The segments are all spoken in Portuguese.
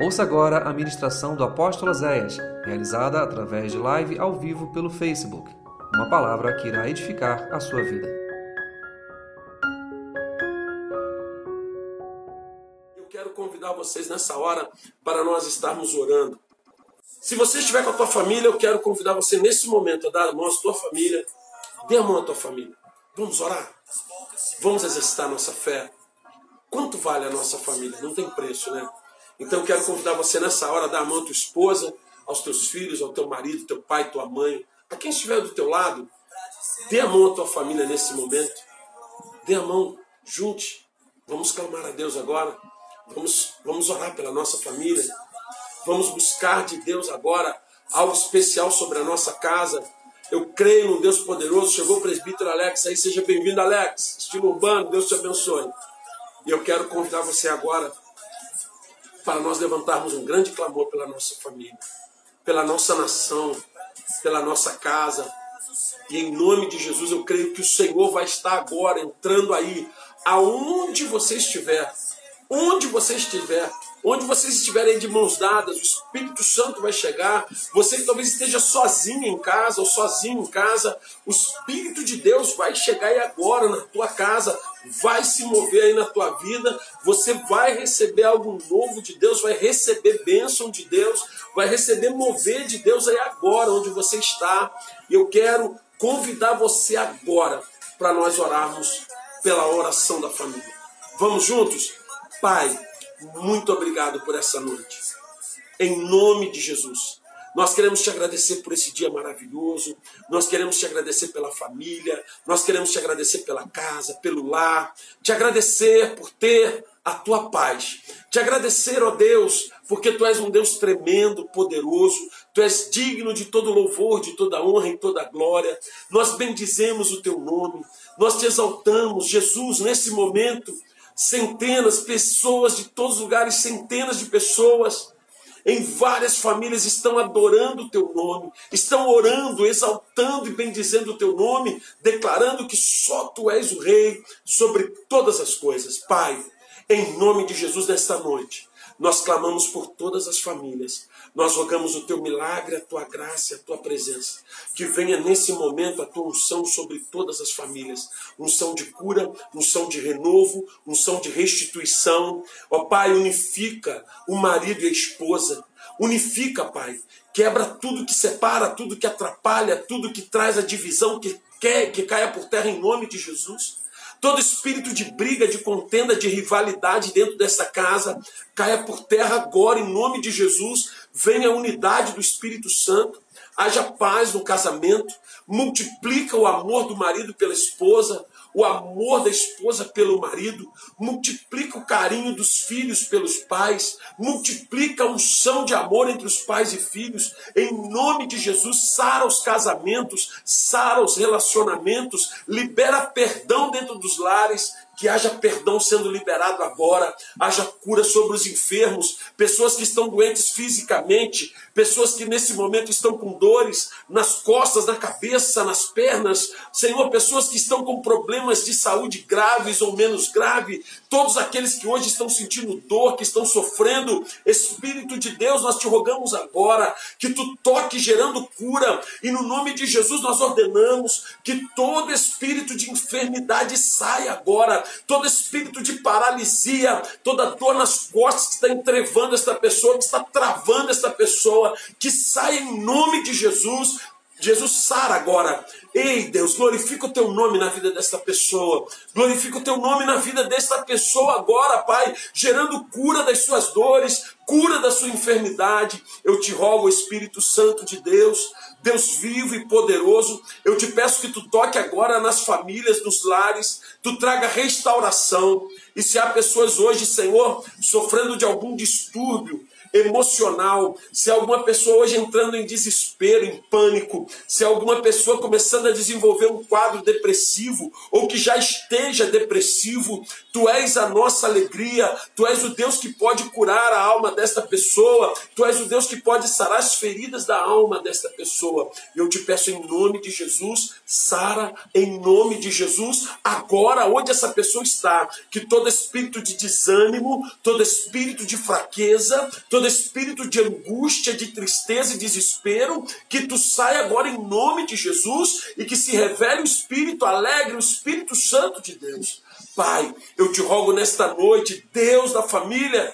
Ouça agora a ministração do apóstolo Zéias, realizada através de live ao vivo pelo Facebook. Uma palavra que irá edificar a sua vida. Eu quero convidar vocês nessa hora para nós estarmos orando. Se você estiver com a tua família, eu quero convidar você nesse momento a dar a mão à tua família. Dê a mão à tua família. Vamos orar? Vamos exercitar nossa fé. Quanto vale a nossa família? Não tem preço, né? Então eu quero convidar você nessa hora a dar a mão à tua esposa, aos teus filhos, ao teu marido, teu pai, tua mãe, a quem estiver do teu lado. Dê a mão à tua família nesse momento. Dê a mão, junte. Vamos clamar a Deus agora. Vamos, vamos orar pela nossa família. Vamos buscar de Deus agora algo especial sobre a nossa casa. Eu creio no Deus poderoso. Chegou o presbítero Alex aí, seja bem-vindo, Alex. Estilo urbano, Deus te abençoe. E eu quero convidar você agora para nós levantarmos um grande clamor pela nossa família, pela nossa nação, pela nossa casa. E em nome de Jesus, eu creio que o Senhor vai estar agora entrando aí, aonde você estiver, onde você estiver, onde vocês estiverem de mãos dadas, o Espírito Santo vai chegar. Você que talvez esteja sozinho em casa ou sozinho em casa, o Espírito de Deus vai chegar aí agora na tua casa, vai se mover aí na tua vida. Você vai receber algo novo de Deus, vai receber bênção de Deus, vai receber mover de Deus aí agora, onde você está. E eu quero convidar você agora para nós orarmos pela oração da família. Vamos juntos? Pai, muito obrigado por essa noite. Em nome de Jesus. Nós queremos te agradecer por esse dia maravilhoso. Nós queremos te agradecer pela família. Nós queremos te agradecer pela casa, pelo lar. Te agradecer por ter a tua paz. Te agradecer, ó Deus, porque tu és um Deus tremendo, poderoso. Tu és digno de todo louvor, de toda honra e toda glória. Nós bendizemos o teu nome. Nós te exaltamos, Jesus, nesse momento centenas, pessoas de todos os lugares, centenas de pessoas em várias famílias estão adorando o teu nome, estão orando, exaltando e bendizendo o teu nome, declarando que só tu és o rei sobre todas as coisas. Pai, em nome de Jesus nesta noite, nós clamamos por todas as famílias. Nós rogamos o teu milagre, a tua graça, a tua presença. Que venha nesse momento a tua unção sobre todas as famílias. Unção de cura, unção de renovo, unção de restituição. Ó Pai, unifica o marido e a esposa. Unifica, Pai. Quebra tudo que separa, tudo que atrapalha, tudo que traz a divisão, que quer que caia por terra em nome de Jesus. Todo espírito de briga, de contenda, de rivalidade dentro dessa casa caia por terra agora em nome de Jesus. Venha a unidade do Espírito Santo. Haja paz no casamento. Multiplica o amor do marido pela esposa o amor da esposa pelo marido, multiplica o carinho dos filhos pelos pais, multiplica a unção de amor entre os pais e filhos. Em nome de Jesus, sara os casamentos, sara os relacionamentos, libera perdão dentro dos lares, que haja perdão sendo liberado agora, haja cura sobre os enfermos, pessoas que estão doentes fisicamente, pessoas que nesse momento estão com dores nas costas, na cabeça, nas pernas, Senhor, pessoas que estão com problemas de saúde graves ou menos grave, todos aqueles que hoje estão sentindo dor, que estão sofrendo, Espírito de Deus, nós te rogamos agora que tu toque gerando cura, e no nome de Jesus nós ordenamos que todo espírito de enfermidade saia agora todo espírito de paralisia, toda dor nas costas que está entrevando esta pessoa, que está travando esta pessoa, que saia em nome de Jesus. Jesus sara agora. Ei, Deus, glorifica o teu nome na vida desta pessoa. Glorifica o teu nome na vida desta pessoa agora, Pai, gerando cura das suas dores, cura da sua enfermidade. Eu te rogo, Espírito Santo de Deus, Deus vivo e poderoso, eu te peço que tu toque agora nas famílias, nos lares, tu traga restauração. E se há pessoas hoje, Senhor, sofrendo de algum distúrbio, emocional, se alguma pessoa hoje entrando em desespero, em pânico, se alguma pessoa começando a desenvolver um quadro depressivo ou que já esteja depressivo, tu és a nossa alegria, tu és o Deus que pode curar a alma desta pessoa, tu és o Deus que pode sarar as feridas da alma desta pessoa. Eu te peço em nome de Jesus, sara em nome de Jesus, agora onde essa pessoa está, que todo espírito de desânimo, todo espírito de fraqueza, todo espírito de angústia, de tristeza e desespero, que tu saia agora em nome de Jesus e que se revele o Espírito alegre, o Espírito Santo de Deus. Pai, eu te rogo nesta noite, Deus da família,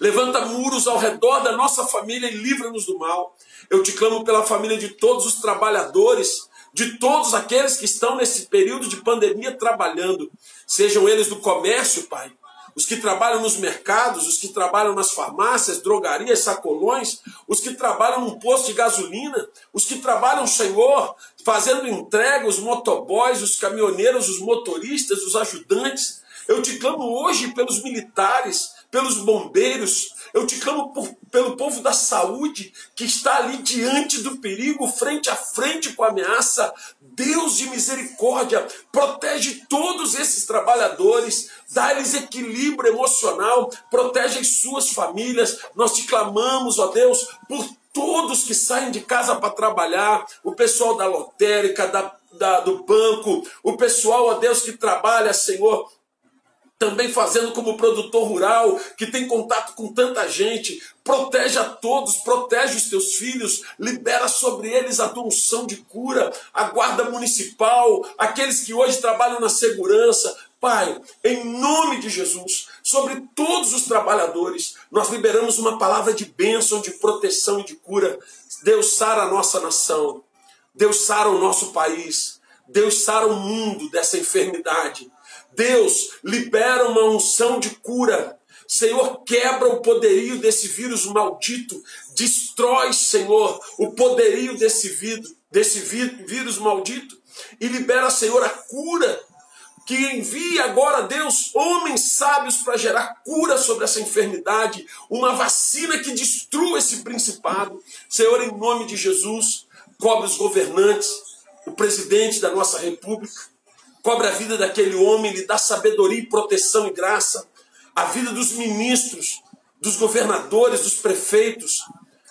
levanta muros ao redor da nossa família e livra-nos do mal. Eu te clamo pela família de todos os trabalhadores, de todos aqueles que estão nesse período de pandemia trabalhando, sejam eles do comércio, Pai, os que trabalham nos mercados, os que trabalham nas farmácias, drogarias, sacolões, os que trabalham num posto de gasolina, os que trabalham, Senhor, fazendo entrega, os motoboys, os caminhoneiros, os motoristas, os ajudantes. Eu te clamo hoje pelos militares, pelos bombeiros, eu te clamo por, pelo povo da saúde que está ali diante do perigo, frente a frente com a ameaça. Deus de misericórdia, protege todos esses trabalhadores, dá-lhes equilíbrio emocional, protege as suas famílias. Nós te clamamos, ó Deus, por todos que saem de casa para trabalhar, o pessoal da lotérica, da, da, do banco, o pessoal, ó Deus, que trabalha, Senhor, também fazendo como produtor rural, que tem contato com tanta gente. Protege a todos, protege os teus filhos, libera sobre eles a tua unção de cura, a guarda municipal, aqueles que hoje trabalham na segurança. Pai, em nome de Jesus, sobre todos os trabalhadores, nós liberamos uma palavra de bênção, de proteção e de cura. Deus sara a nossa nação, Deus sara o nosso país, Deus sara o mundo dessa enfermidade. Deus libera uma unção de cura. Senhor, quebra o poderio desse vírus maldito. Destrói, Senhor, o poderio desse vírus, desse vírus maldito. E libera, Senhor, a cura. Que envia agora, Deus, homens sábios para gerar cura sobre essa enfermidade. Uma vacina que destrua esse principado. Senhor, em nome de Jesus, cobre os governantes, o presidente da nossa república cobre a vida daquele homem, lhe dá sabedoria proteção e graça, a vida dos ministros, dos governadores, dos prefeitos,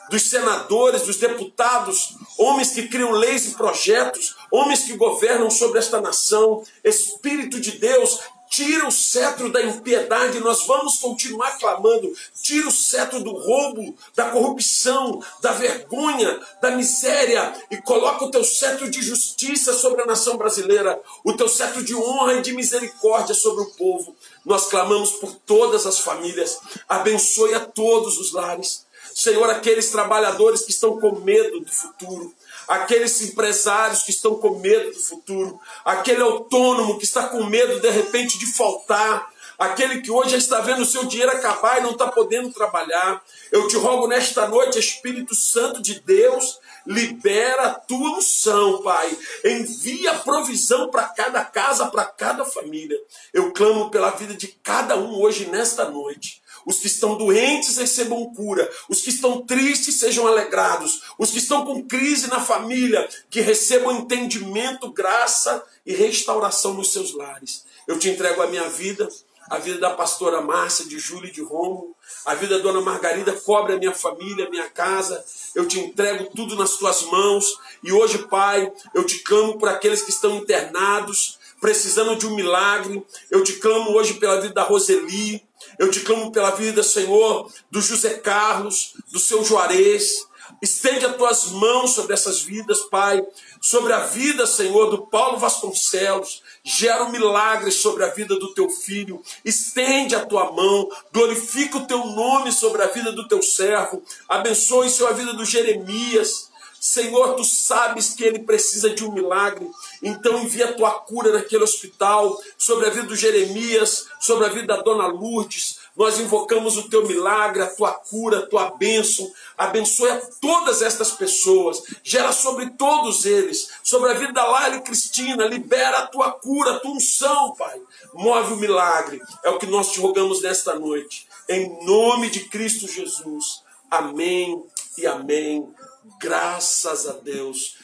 dos senadores, dos deputados, homens que criam leis e projetos, homens que governam sobre esta nação. Espírito de Deus, tira o cetro da impiedade, nós vamos continuar clamando, tira o cetro do roubo, da corrupção, da vergonha, da miséria e coloca o teu cetro de justiça sobre a nação brasileira, o teu cetro de honra e de misericórdia sobre o povo. Nós clamamos por todas as famílias, abençoe a todos os lares. Senhor, aqueles trabalhadores que estão com medo do futuro, aqueles empresários que estão com medo do futuro, aquele autônomo que está com medo de repente de faltar, aquele que hoje já está vendo o seu dinheiro acabar e não está podendo trabalhar. Eu te rogo nesta noite, Espírito Santo de Deus, libera a tua unção, Pai. Envia provisão para cada casa, para cada família. Eu clamo pela vida de cada um hoje, nesta noite. Os que estão doentes recebam cura. Os que estão tristes sejam alegrados. Os que estão com crise na família, que recebam entendimento, graça e restauração nos seus lares. Eu te entrego a minha vida, a vida da pastora Márcia, de Júlia e de Romo, a vida da dona Margarida, cobre a minha família, a minha casa. Eu te entrego tudo nas tuas mãos. E hoje, Pai, eu te clamo por aqueles que estão internados, precisando de um milagre. Eu te clamo hoje pela vida da Roseli, eu te clamo pela vida, Senhor, do José Carlos, do seu Juarez. Estende as tuas mãos sobre essas vidas, Pai. Sobre a vida, Senhor, do Paulo Vasconcelos. Gera um milagre sobre a vida do teu filho. Estende a tua mão. Glorifica o teu nome sobre a vida do teu servo. Abençoe, Senhor, a vida do Jeremias. Senhor, tu sabes que ele precisa de um milagre, então envia a tua cura naquele hospital, sobre a vida do Jeremias, sobre a vida da dona Lourdes. Nós invocamos o teu milagre, a tua cura, a tua bênção. Abençoe a todas estas pessoas. Gera sobre todos eles, sobre a vida da Laila Cristina. Libera a tua cura, a tua unção, Pai. Move o milagre. É o que nós te rogamos nesta noite. Em nome de Cristo Jesus. Amém e amém. Graças a Deus.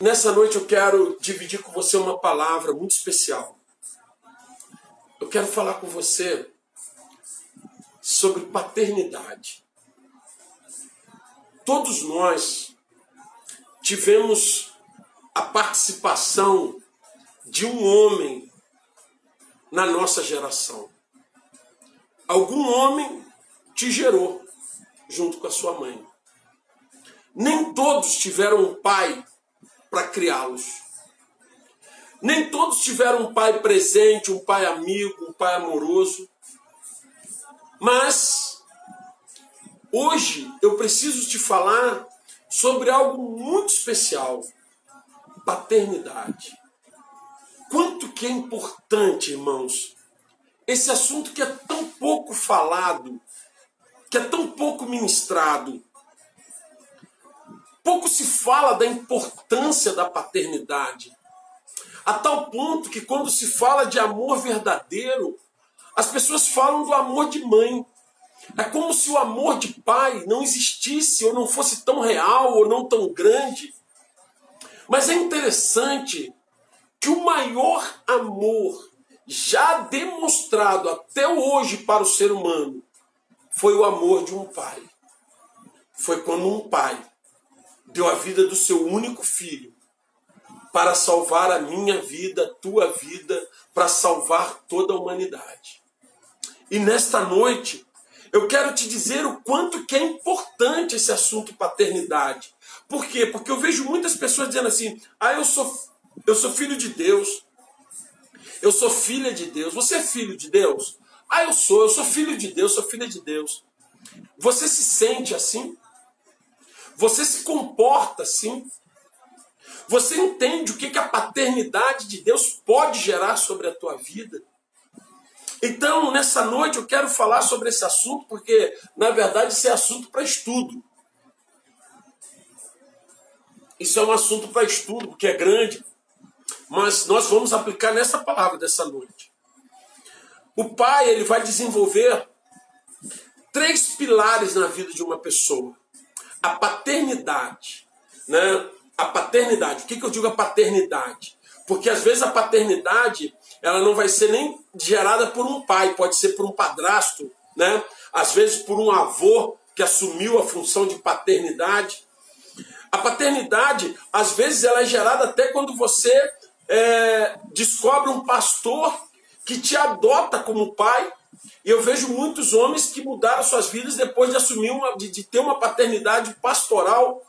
Nessa noite eu quero dividir com você uma palavra muito especial. Eu quero falar com você sobre paternidade. Todos nós tivemos a participação de um homem na nossa geração. Algum homem te gerou. junto com a sua mãe. Nem todos tiveram um pai para criá-los. Nem todos tiveram um pai presente, um pai amigo, um pai amoroso. Mas hoje eu preciso te falar sobre algo muito especial: paternidade. Quanto que é importante, irmãos, esse assunto que é tão pouco falado, que é tão pouco ministrado. Pouco se fala da importância da paternidade, a tal ponto que quando se fala de amor verdadeiro, as pessoas falam do amor de mãe. É como se o amor de pai não existisse, ou não fosse tão real, ou não tão grande. Mas é interessante que o maior amor já demonstrado até hoje para o ser humano foi o amor de um pai. Foi quando um pai deu a vida do seu único filho para salvar a minha vida, a tua vida, para salvar toda a humanidade. E nesta noite, eu quero te dizer o quanto que é importante esse assunto paternidade. Por quê? Porque eu vejo muitas pessoas dizendo assim: "Ah, eu sou eu sou filho de Deus. Eu sou filha de Deus. Você é filho de Deus? Ah, eu sou, eu sou filho de Deus, sou filha de Deus. Você se sente assim? Você se comporta assim? Você entende o que, que a paternidade de Deus pode gerar sobre a tua vida? Então, nessa noite eu quero falar sobre esse assunto, porque, na verdade, isso é assunto para estudo. Isso é um assunto para estudo, porque é grande. Mas nós vamos aplicar nessa palavra dessa noite. O pai, ele vai desenvolver três pilares na vida de uma pessoa. A paternidade, né? A paternidade. O que, que eu digo a paternidade? Porque às vezes a paternidade ela não vai ser nem gerada por um pai, pode ser por um padrasto, né? Às vezes por um avô que assumiu a função de paternidade. A paternidade, às vezes, ela é gerada até quando você é, descobre um pastor que te adota como pai e eu vejo muitos homens que mudaram suas vidas depois de assumir uma, de, de ter uma paternidade pastoral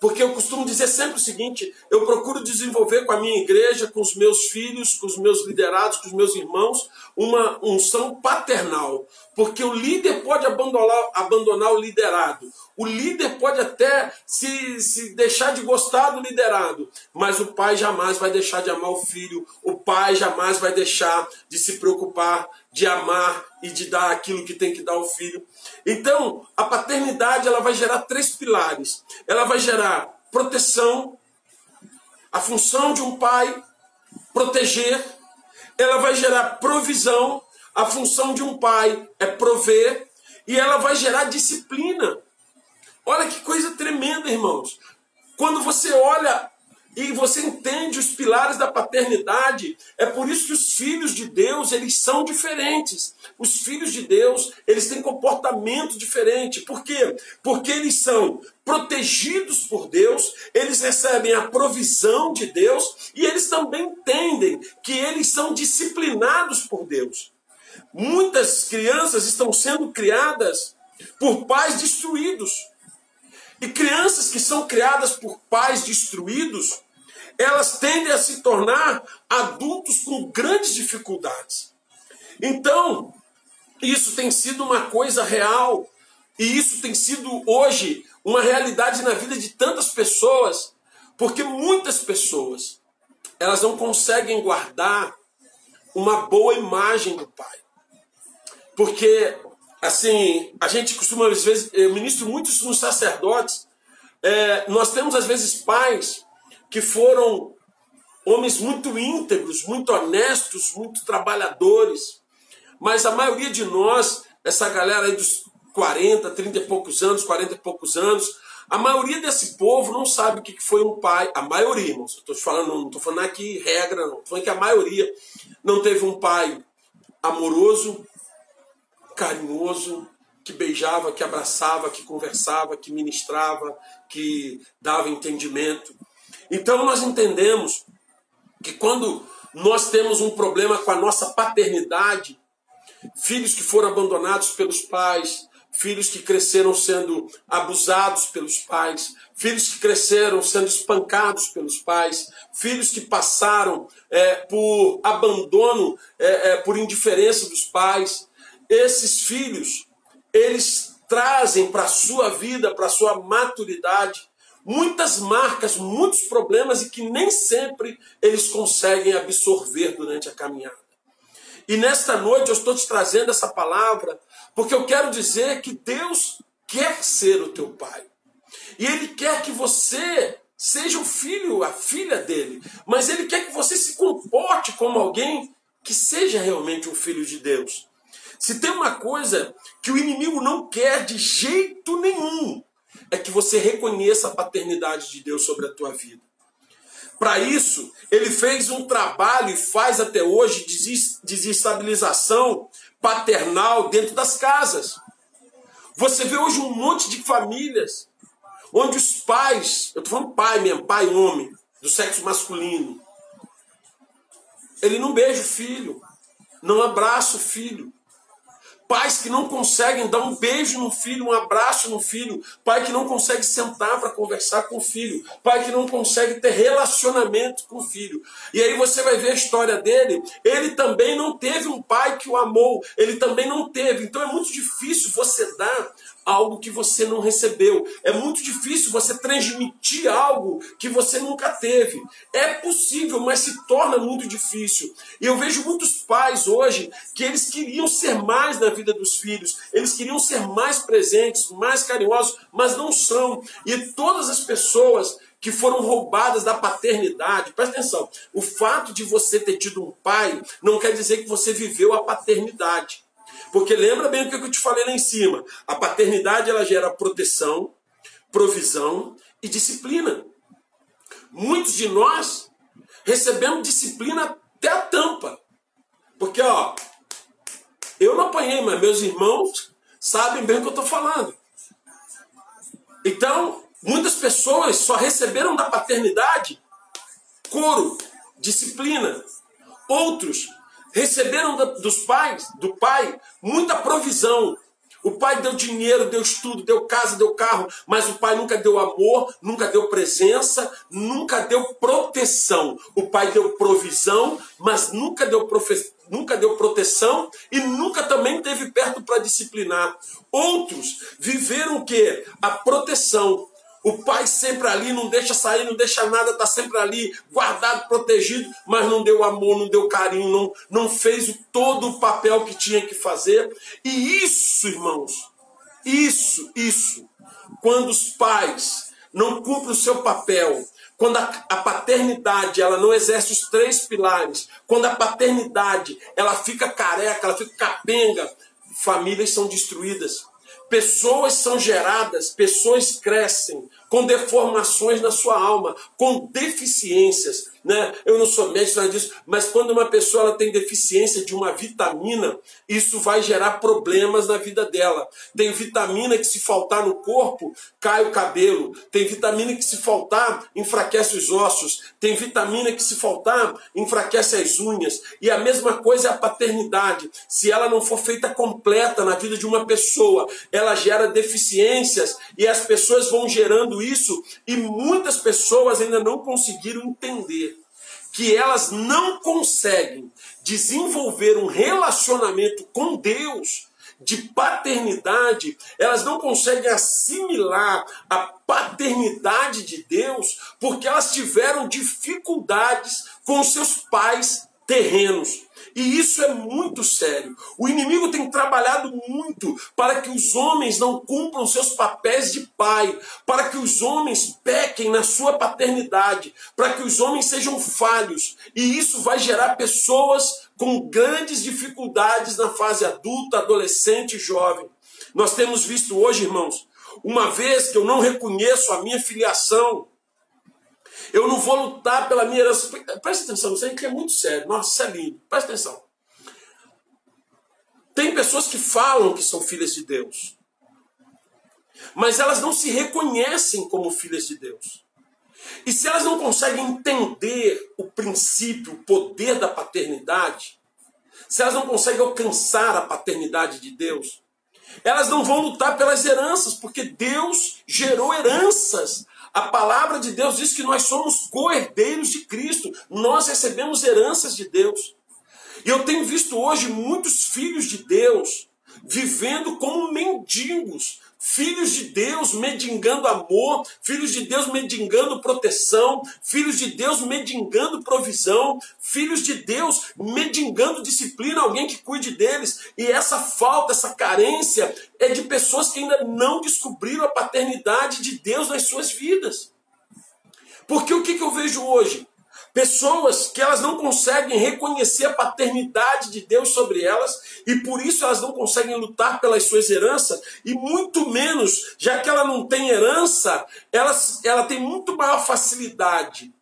porque eu costumo dizer sempre o seguinte: eu procuro desenvolver com a minha igreja, com os meus filhos, com os meus liderados, com os meus irmãos, uma unção paternal. Porque o líder pode abandonar, abandonar o liderado. O líder pode até se, se deixar de gostar do liderado. Mas o pai jamais vai deixar de amar o filho. O pai jamais vai deixar de se preocupar, de amar e de dar aquilo que tem que dar ao filho. Então, a paternidade ela vai gerar três pilares. Ela vai gerar proteção, a função de um pai proteger, ela vai gerar provisão, a função de um pai é prover, e ela vai gerar disciplina. Olha que coisa tremenda, irmãos. Quando você olha e você entende os pilares da paternidade, é por isso que os filhos de Deus, eles são diferentes. Os filhos de Deus, eles têm comportamento diferente. Por quê? Porque eles são protegidos por Deus, eles recebem a provisão de Deus e eles também entendem que eles são disciplinados por Deus. Muitas crianças estão sendo criadas por pais destruídos. E crianças que são criadas por pais destruídos, elas tendem a se tornar adultos com grandes dificuldades. Então, isso tem sido uma coisa real. E isso tem sido hoje uma realidade na vida de tantas pessoas, porque muitas pessoas elas não conseguem guardar uma boa imagem do pai. Porque assim, a gente costuma, às vezes, eu ministro muitos nos sacerdotes, é, nós temos às vezes pais que foram homens muito íntegros, muito honestos, muito trabalhadores, mas a maioria de nós, essa galera aí dos 40, 30 e poucos anos, 40 e poucos anos, a maioria desse povo não sabe o que foi um pai. A maioria, irmãos. Estou falando, não estou falando aqui regra, não. Estou falando que a maioria não teve um pai amoroso, carinhoso, que beijava, que abraçava, que conversava, que ministrava, que dava entendimento. Então nós entendemos que quando nós temos um problema com a nossa paternidade, filhos que foram abandonados pelos pais, filhos que cresceram sendo abusados pelos pais, filhos que cresceram sendo espancados pelos pais, filhos que passaram é, por abandono, é, é, por indiferença dos pais. Esses filhos, eles trazem para a sua vida, para a sua maturidade, muitas marcas, muitos problemas e que nem sempre eles conseguem absorver durante a caminhada. E nesta noite eu estou te trazendo essa palavra porque eu quero dizer que Deus quer ser o teu pai. E Ele quer que você seja o filho, a filha dele. Mas Ele quer que você se comporte como alguém que seja realmente um filho de Deus. Se tem uma coisa que o inimigo não quer de jeito nenhum, é que você reconheça a paternidade de Deus sobre a tua vida. Para isso, ele fez um trabalho e faz até hoje desestabilização paternal dentro das casas. Você vê hoje um monte de famílias onde os pais, eu estou falando pai mesmo, pai homem, do sexo masculino, ele não beija o filho, não abraça o filho, Pais que não conseguem dar um beijo no filho, um abraço no filho. Pai que não consegue sentar para conversar com o filho. Pai que não consegue ter relacionamento com o filho. E aí você vai ver a história dele. Ele também não teve um pai que o amou. Ele também não teve. Então é muito difícil você dar algo que você não recebeu. É muito difícil você transmitir algo que você nunca teve. É possível, mas se torna muito difícil. E eu vejo muitos pais hoje que eles queriam ser mais na vida dos filhos, eles queriam ser mais presentes, mais carinhosos, mas não são. E todas as pessoas que foram roubadas da paternidade. Presta atenção, o fato de você ter tido um pai não quer dizer que você viveu a paternidade. Porque lembra bem o que eu te falei lá em cima. A paternidade ela gera proteção, provisão e disciplina. Muitos de nós recebemos disciplina até a tampa. Porque, ó, eu não apanhei, mas meus irmãos sabem bem o que eu estou falando. Então, muitas pessoas só receberam da paternidade couro, disciplina. Outros receberam dos pais, do pai, muita provisão. O pai deu dinheiro, deu estudo, deu casa, deu carro, mas o pai nunca deu amor, nunca deu presença, nunca deu proteção. O pai deu provisão, mas nunca deu, profe... nunca deu proteção e nunca também teve perto para disciplinar. Outros viveram o quê? A proteção, o pai sempre ali, não deixa sair, não deixa nada, está sempre ali, guardado, protegido, mas não deu amor, não deu carinho, não, não fez todo o papel que tinha que fazer. E isso, irmãos, isso, isso, quando os pais não cumprem o seu papel, quando a, a, paternidade ela não exerce os três pilares, quando a paternidade ela fica careca, ela fica capenga, famílias são destruídas. Pessoas são geradas, pessoas crescem com deformações na sua alma, com deficiências. Né? Eu não sou médico nada disso, mas quando uma pessoa ela tem deficiência de uma vitamina, isso vai gerar problemas na vida dela. Tem vitamina que se faltar no corpo, cai o cabelo. Tem vitamina que se faltar, enfraquece os ossos. Tem vitamina que se faltar, enfraquece as unhas. E a mesma coisa é a paternidade. Se ela não for feita completa na vida de uma pessoa, ela gera deficiências e as pessoas vão gerando isso e muitas pessoas ainda não conseguiram entender que elas não conseguem desenvolver um relacionamento com Deus de paternidade, elas não conseguem assimilar a paternidade de Deus porque elas tiveram dificuldades com seus pais terrenos. E isso é muito sério. O inimigo tem trabalhado muito para que os homens não cumpram seus papéis de pai, para que os homens pequem na sua paternidade, para que os homens sejam falhos. E isso vai gerar pessoas com grandes dificuldades na fase adulta, adolescente e jovem. Nós temos visto hoje, irmãos, uma vez que eu não reconheço a minha filiação, eu não vou lutar pela minha herança. Presta atenção, isso aqui é muito sério. Nossa, isso é lindo. Presta atenção. Tem pessoas que falam que são filhas de Deus, mas elas não se reconhecem como filhas de Deus. E se elas não conseguem entender o princípio, o poder da paternidade, se elas não conseguem alcançar a paternidade de Deus, Elas não vão lutar pelas heranças, porque Deus gerou heranças. A palavra de Deus diz que nós somos co-herdeiros de Cristo. Nós recebemos heranças de Deus. E eu tenho visto hoje muitos filhos de Deus vivendo como mendigos, filhos de Deus mendigando amor, filhos de Deus mendigando proteção, filhos de Deus mendigando provisão, filhos de Deus mendigando disciplina, alguém que cuide deles. E essa falta, essa carência é de pessoas que ainda não descobriram a paternidade de Deus nas suas vidas. Porque o que, que eu vejo hoje? Pessoas que elas não conseguem reconhecer a paternidade de Deus sobre elas e por isso elas não conseguem lutar pelas suas heranças e muito menos, já que ela não tem herança, ela, ela tem muito maior facilidade.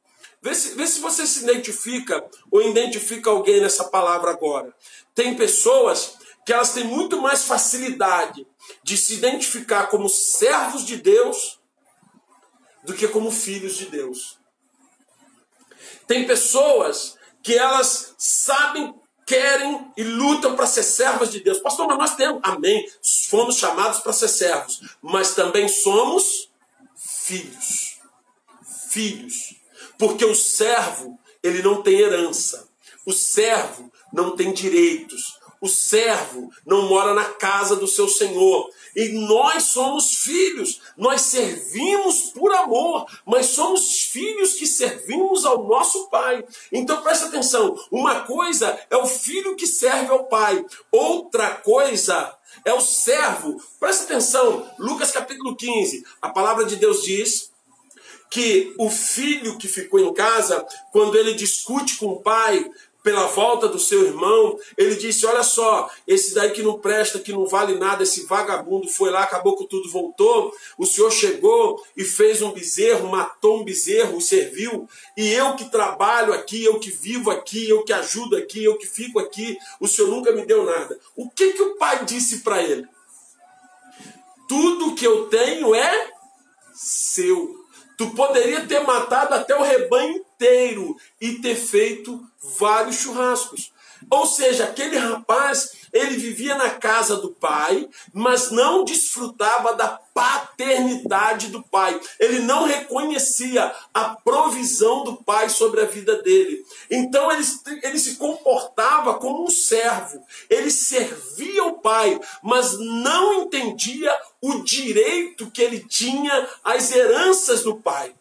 Vê se, vê se você se identifica ou identifica alguém nessa palavra agora. Tem pessoas que elas têm muito mais facilidade de se identificar como servos de Deus do que como filhos de Deus. Tem pessoas que elas sabem, querem e lutam para ser servas de Deus. Pastor, mas nós temos, amém, fomos chamados para ser servos, mas também somos filhos. Filhos. Porque o servo, ele não tem herança. O servo não tem direitos. O servo não mora na casa do seu senhor. E nós somos filhos, nós servimos por amor, mas somos filhos que servimos ao nosso pai. Então presta atenção: uma coisa é o filho que serve ao pai, outra coisa é o servo. Presta atenção, Lucas capítulo 15, a palavra de Deus diz que o filho que ficou em casa, quando ele discute com o pai, pela volta do seu irmão, ele disse: Olha só, esse daí que não presta, que não vale nada, esse vagabundo foi lá, acabou com tudo, voltou. O senhor chegou e fez um bezerro, matou um bezerro, serviu. E eu que trabalho aqui, eu que vivo aqui, eu que ajudo aqui, eu que fico aqui, o senhor nunca me deu nada. O que, que o pai disse para ele? Tudo que eu tenho é seu. Tu poderia ter matado até o rebanho inteiro e ter feito vários churrascos. Ou seja, aquele rapaz, ele vivia na casa do pai, mas não desfrutava da paternidade do pai. Ele não reconhecia a provisão do pai sobre a vida dele. Então ele, ele se comportava como um servo. Ele servia o pai, mas não entendia o direito que ele tinha às heranças do pai.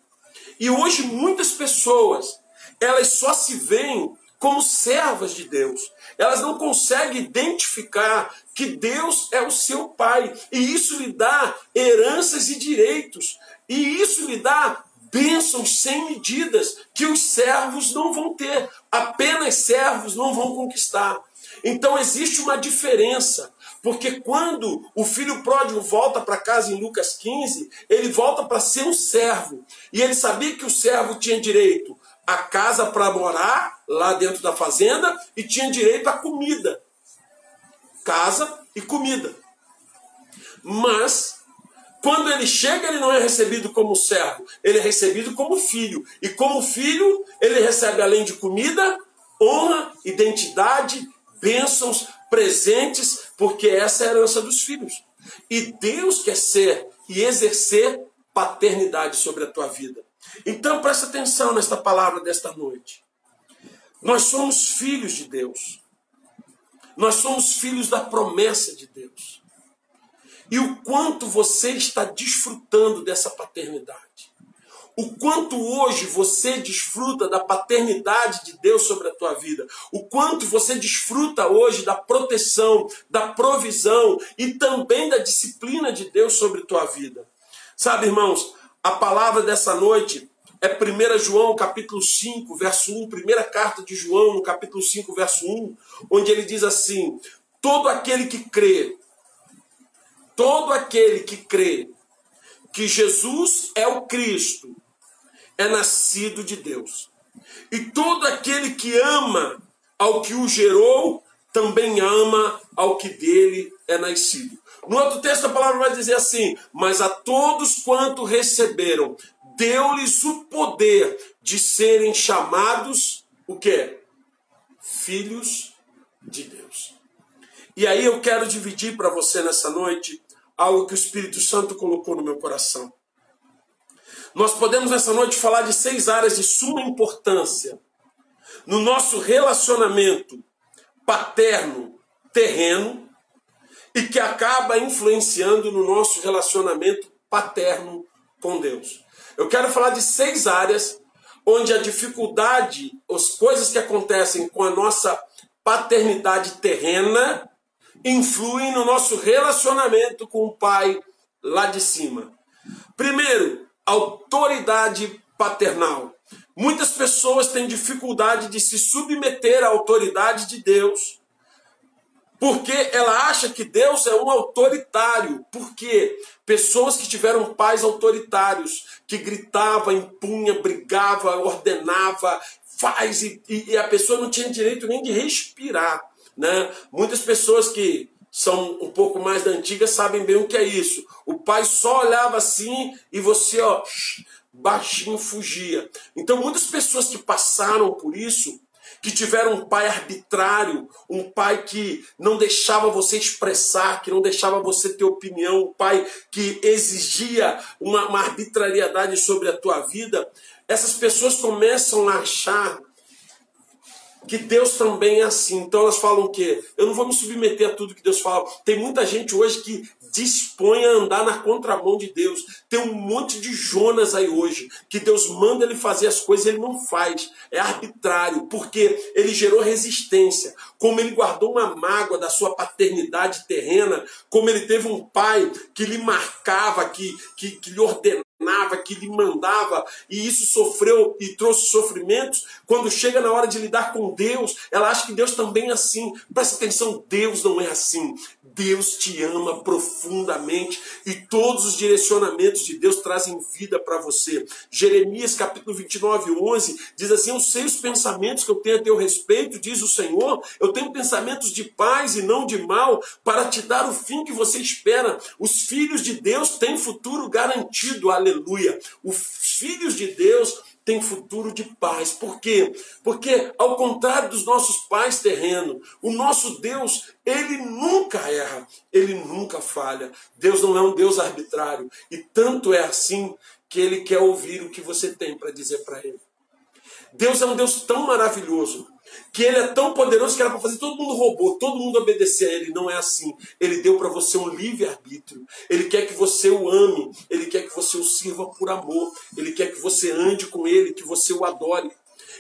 E hoje muitas pessoas, elas só se veem como servas de Deus. Elas não conseguem identificar que Deus é o seu pai. E isso lhe dá heranças e direitos. E isso lhe dá bênçãos sem medidas que os servos não vão ter. Apenas servos não vão conquistar. Então existe uma diferença. Porque quando o filho pródigo volta para casa em Lucas 15, ele volta para ser um servo. E ele sabia que o servo tinha direito a casa para morar lá dentro da fazenda e tinha direito à comida. Casa e comida. Mas quando ele chega, ele não é recebido como servo, ele é recebido como filho. E como filho, ele recebe além de comida, honra, identidade, bênçãos, presentes, porque essa é a herança dos filhos. E Deus quer ser e exercer paternidade sobre a tua vida. Então presta atenção nesta palavra desta noite. Nós somos filhos de Deus. Nós somos filhos da promessa de Deus. E o quanto você está desfrutando dessa paternidade. O quanto hoje você desfruta da paternidade de Deus sobre a tua vida. O quanto você desfruta hoje da proteção, da provisão e também da disciplina de Deus sobre a tua vida. Sabe, irmãos, a palavra dessa noite é 1 João capítulo 5, verso 1, primeira carta de João, no capítulo 5, verso 1, onde ele diz assim: Todo aquele que crê, todo aquele que crê que Jesus é o Cristo, é nascido de Deus. E todo aquele que ama ao que o gerou, também ama ao que dele é nascido. No outro texto a palavra vai dizer assim: Mas a todos quanto receberam, deu-lhes o poder de serem chamados o quê? Filhos de Deus. E aí eu quero dividir para você nessa noite algo que o Espírito Santo colocou no meu coração. Nós podemos nessa noite falar de seis áreas de suma importância no nosso relacionamento paterno terreno e que acaba influenciando no nosso relacionamento paterno com Deus. Eu quero falar de seis áreas onde a dificuldade, as coisas que acontecem com a nossa paternidade terrena, influem no nosso relacionamento com o Pai lá de cima. Primeiro, autoridade paternal. Muitas pessoas têm dificuldade de se submeter à autoridade de Deus, porque ela acha que Deus é um autoritário. Porque pessoas que tiveram pais autoritários, que gritava, impunha, brigava, ordenava, faz e, e a pessoa não tinha direito nem de respirar, né? Muitas pessoas que são um pouco mais da antiga sabem bem o que é isso. O pai só olhava assim e você, ó, baixinho fugia. Então, muitas pessoas que passaram por isso, que tiveram um pai arbitrário, um pai que não deixava você expressar, que não deixava você ter opinião, um pai que exigia uma, uma arbitrariedade sobre a tua vida, essas pessoas começam a achar que Deus também é assim. Então elas falam o quê? Eu não vou me submeter a tudo que Deus fala. Tem muita gente hoje que dispõe a andar na contramão de Deus. Tem um monte de Jonas aí hoje, que Deus manda ele fazer as coisas e ele não faz. É arbitrário, porque ele gerou resistência. Como ele guardou uma mágoa da sua paternidade terrena, como ele teve um pai que lhe marcava, que, que, que lhe ordenava que lhe mandava, e isso sofreu e trouxe sofrimentos. Quando chega na hora de lidar com Deus, ela acha que Deus também é assim. Presta atenção, Deus não é assim. Deus te ama profundamente e todos os direcionamentos de Deus trazem vida para você. Jeremias capítulo 29, 11 diz assim: Eu sei os pensamentos que eu tenho a teu respeito, diz o Senhor. Eu tenho pensamentos de paz e não de mal, para te dar o fim que você espera. Os filhos de Deus têm futuro garantido, aleluia. Os filhos de Deus tem futuro de paz. Por quê? Porque, ao contrário dos nossos pais terrenos, o nosso Deus, ele nunca erra, ele nunca falha. Deus não é um Deus arbitrário. E tanto é assim que ele quer ouvir o que você tem para dizer para ele. Deus é um Deus tão maravilhoso que ele é tão poderoso que era para fazer todo mundo robô, todo mundo obedecer a ele. Não é assim. Ele deu para você um livre-arbítrio. Ele quer que você o ame. Ele quer que você o sirva por amor. Ele quer que você ande com ele, que você o adore.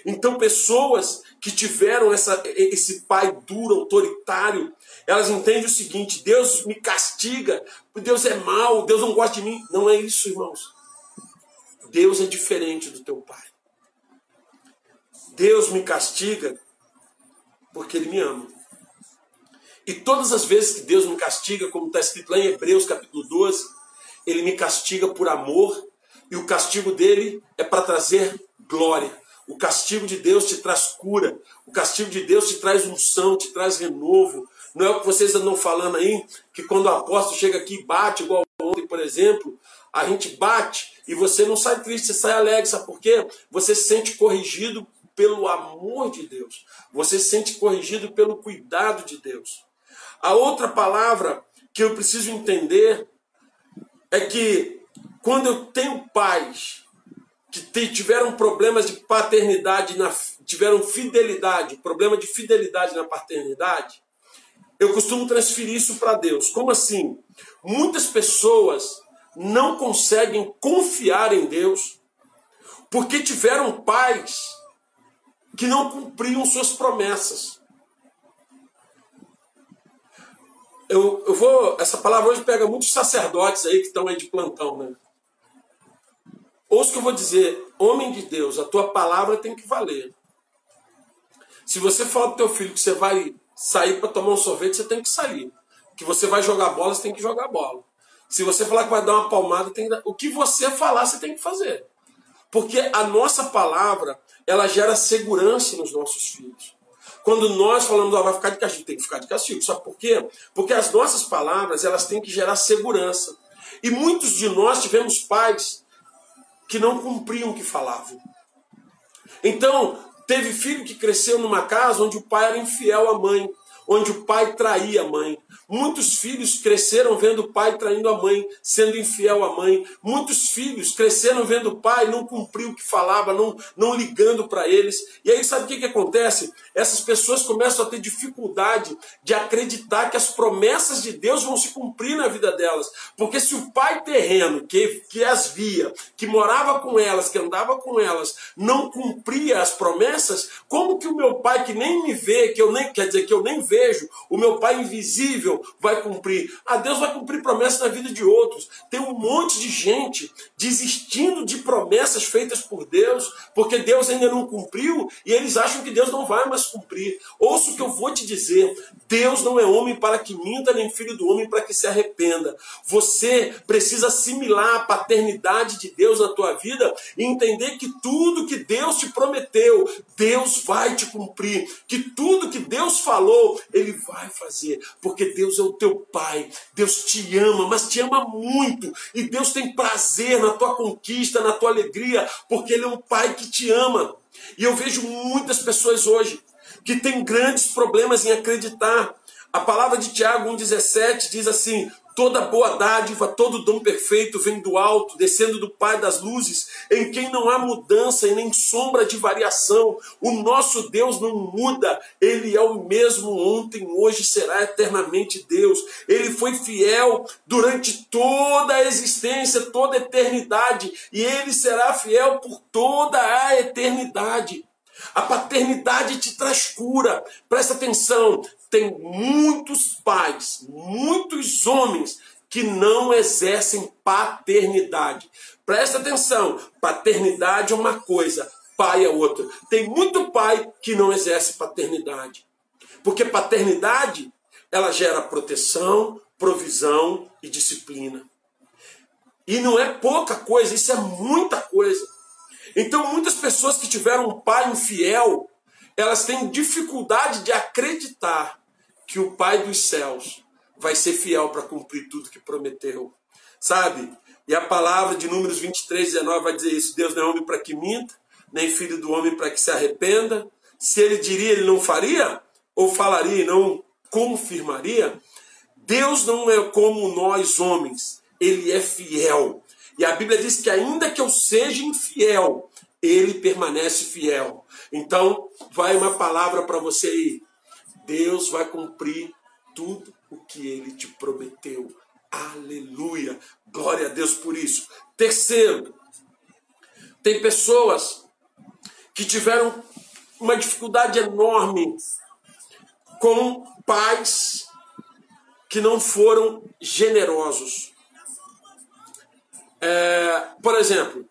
Então, pessoas que tiveram essa, esse pai duro, autoritário, elas entendem o seguinte: Deus me castiga, Deus é mau, Deus não gosta de mim. Não é isso, irmãos. Deus é diferente do teu pai. Deus me castiga porque Ele me ama. E todas as vezes que Deus me castiga, como está escrito lá em Hebreus capítulo 12, Ele me castiga por amor, e o castigo dele é para trazer glória. O castigo de Deus te traz cura, o castigo de Deus te traz unção, te traz renovo. Não é o que vocês andam falando aí, que quando o apóstolo chega aqui e bate, igual ontem, por exemplo, a gente bate e você não sai triste, você sai alegre, sabe por quê? Você se sente corrigido pelo amor de Deus. Você se sente corrigido pelo cuidado de Deus. A outra palavra que eu preciso entender é que quando eu tenho pais que tiveram problemas de paternidade, na, tiveram fidelidade, problema de fidelidade na paternidade, eu costumo transferir isso para Deus. Como assim? Muitas pessoas não conseguem confiar em Deus porque tiveram pais que não cumpriam suas promessas. Eu, eu vou. Essa palavra hoje pega muitos sacerdotes aí que estão aí de plantão, né? Ouça o que eu vou dizer, homem de Deus, a tua palavra tem que valer. Se você falar pro teu filho que você vai sair para tomar um sorvete, você tem que sair. Que você vai jogar bola, você tem que jogar bola. Se você falar que vai dar uma palmada, tem que o que você falar, você tem que fazer. Porque a nossa palavra, ela gera segurança nos nossos filhos. Quando nós falamos, ah, vai ficar de castigo, tem que ficar de castigo. Sabe por quê? Porque as nossas palavras, elas têm que gerar segurança. E muitos de nós tivemos pais que não cumpriam o que falavam. Então, teve filho que cresceu numa casa onde o pai era infiel à mãe. Onde o pai traía a mãe. Muitos filhos cresceram vendo o pai traindo a mãe, sendo infiel à mãe. Muitos filhos cresceram vendo o pai não cumprir o que falava, não, não ligando para eles. E aí sabe o que, que acontece? Essas pessoas começam a ter dificuldade de acreditar que as promessas de Deus vão se cumprir na vida delas. Porque se o pai terreno que, que as via, que morava com elas, que andava com elas, não cumpria as promessas, como que o meu pai que nem me vê, que eu nem quer dizer que eu nem vejo, o meu pai invisível vai cumprir? Ah, Deus vai cumprir promessas na vida de outros. Tem um monte de gente desistindo de promessas feitas por Deus, porque Deus ainda não cumpriu e eles acham que Deus não vai mais cumprir. Ouça o que eu vou te dizer: Deus não é homem para que minta, nem filho do homem para que se arrependa. Você precisa assimilar a paternidade de Deus na tua vida e entender que tudo que Deus te prometeu, Deus vai te cumprir. Que tudo que Deus falou, Ele vai fazer. Porque Deus é o teu Pai. Deus te ama, mas te ama muito. E Deus tem prazer na tua conquista, na tua alegria, porque Ele é um Pai que te ama. E eu vejo muitas pessoas hoje que têm grandes problemas em acreditar. A palavra de Tiago 1,17 diz assim: Toda boa dádiva, todo dom perfeito vem do alto, descendo do Pai das luzes, em quem não há mudança e nem sombra de variação. O nosso Deus não muda, ele é o mesmo ontem, hoje será eternamente Deus. Ele foi fiel durante toda a existência, toda a eternidade, e ele será fiel por toda a eternidade. A paternidade te traz cura. Presta atenção, tem muitos pais, muitos homens que não exercem paternidade. Presta atenção, paternidade é uma coisa, pai é outra. Tem muito pai que não exerce paternidade. Porque paternidade, ela gera proteção, provisão e disciplina. E não é pouca coisa, isso é muita coisa. Então, muitas pessoas que tiveram um pai infiel, elas têm dificuldade de acreditar que o Pai dos céus vai ser fiel para cumprir tudo que prometeu. Sabe? E a palavra de Números 23, 19 vai dizer isso: Deus não é homem para que minta, nem filho do homem para que se arrependa. Se ele diria, ele não faria? Ou falaria e não confirmaria? Deus não é como nós homens, ele é fiel. E a Bíblia diz que ainda que eu seja infiel, ele permanece fiel. Então, vai uma palavra para você aí. Deus vai cumprir tudo o que ele te prometeu. Aleluia! Glória a Deus por isso. Terceiro, tem pessoas que tiveram uma dificuldade enorme com pais que não foram generosos. É, por exemplo,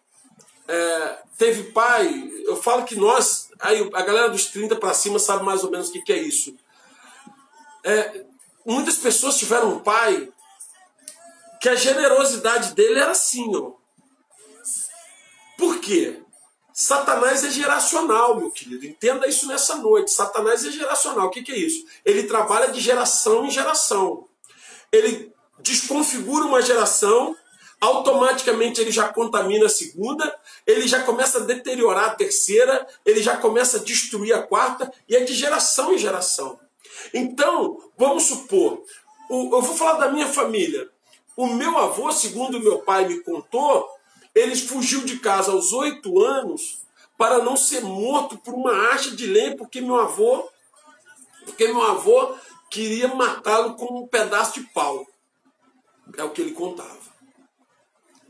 é, teve pai, eu falo que nós, aí a galera dos 30 para cima sabe mais ou menos o que, que é isso. É, muitas pessoas tiveram um pai que a generosidade dele era assim, ó. Por quê? Satanás é geracional, meu querido. Entenda isso nessa noite. Satanás é geracional. O que, que é isso? Ele trabalha de geração em geração. Ele desconfigura uma geração automaticamente ele já contamina a segunda, ele já começa a deteriorar a terceira, ele já começa a destruir a quarta, e é de geração em geração. Então, vamos supor, eu vou falar da minha família. O meu avô, segundo meu pai me contou, ele fugiu de casa aos oito anos para não ser morto por uma acha de lenha, porque meu avô, porque meu avô queria matá-lo com um pedaço de pau. É o que ele contava.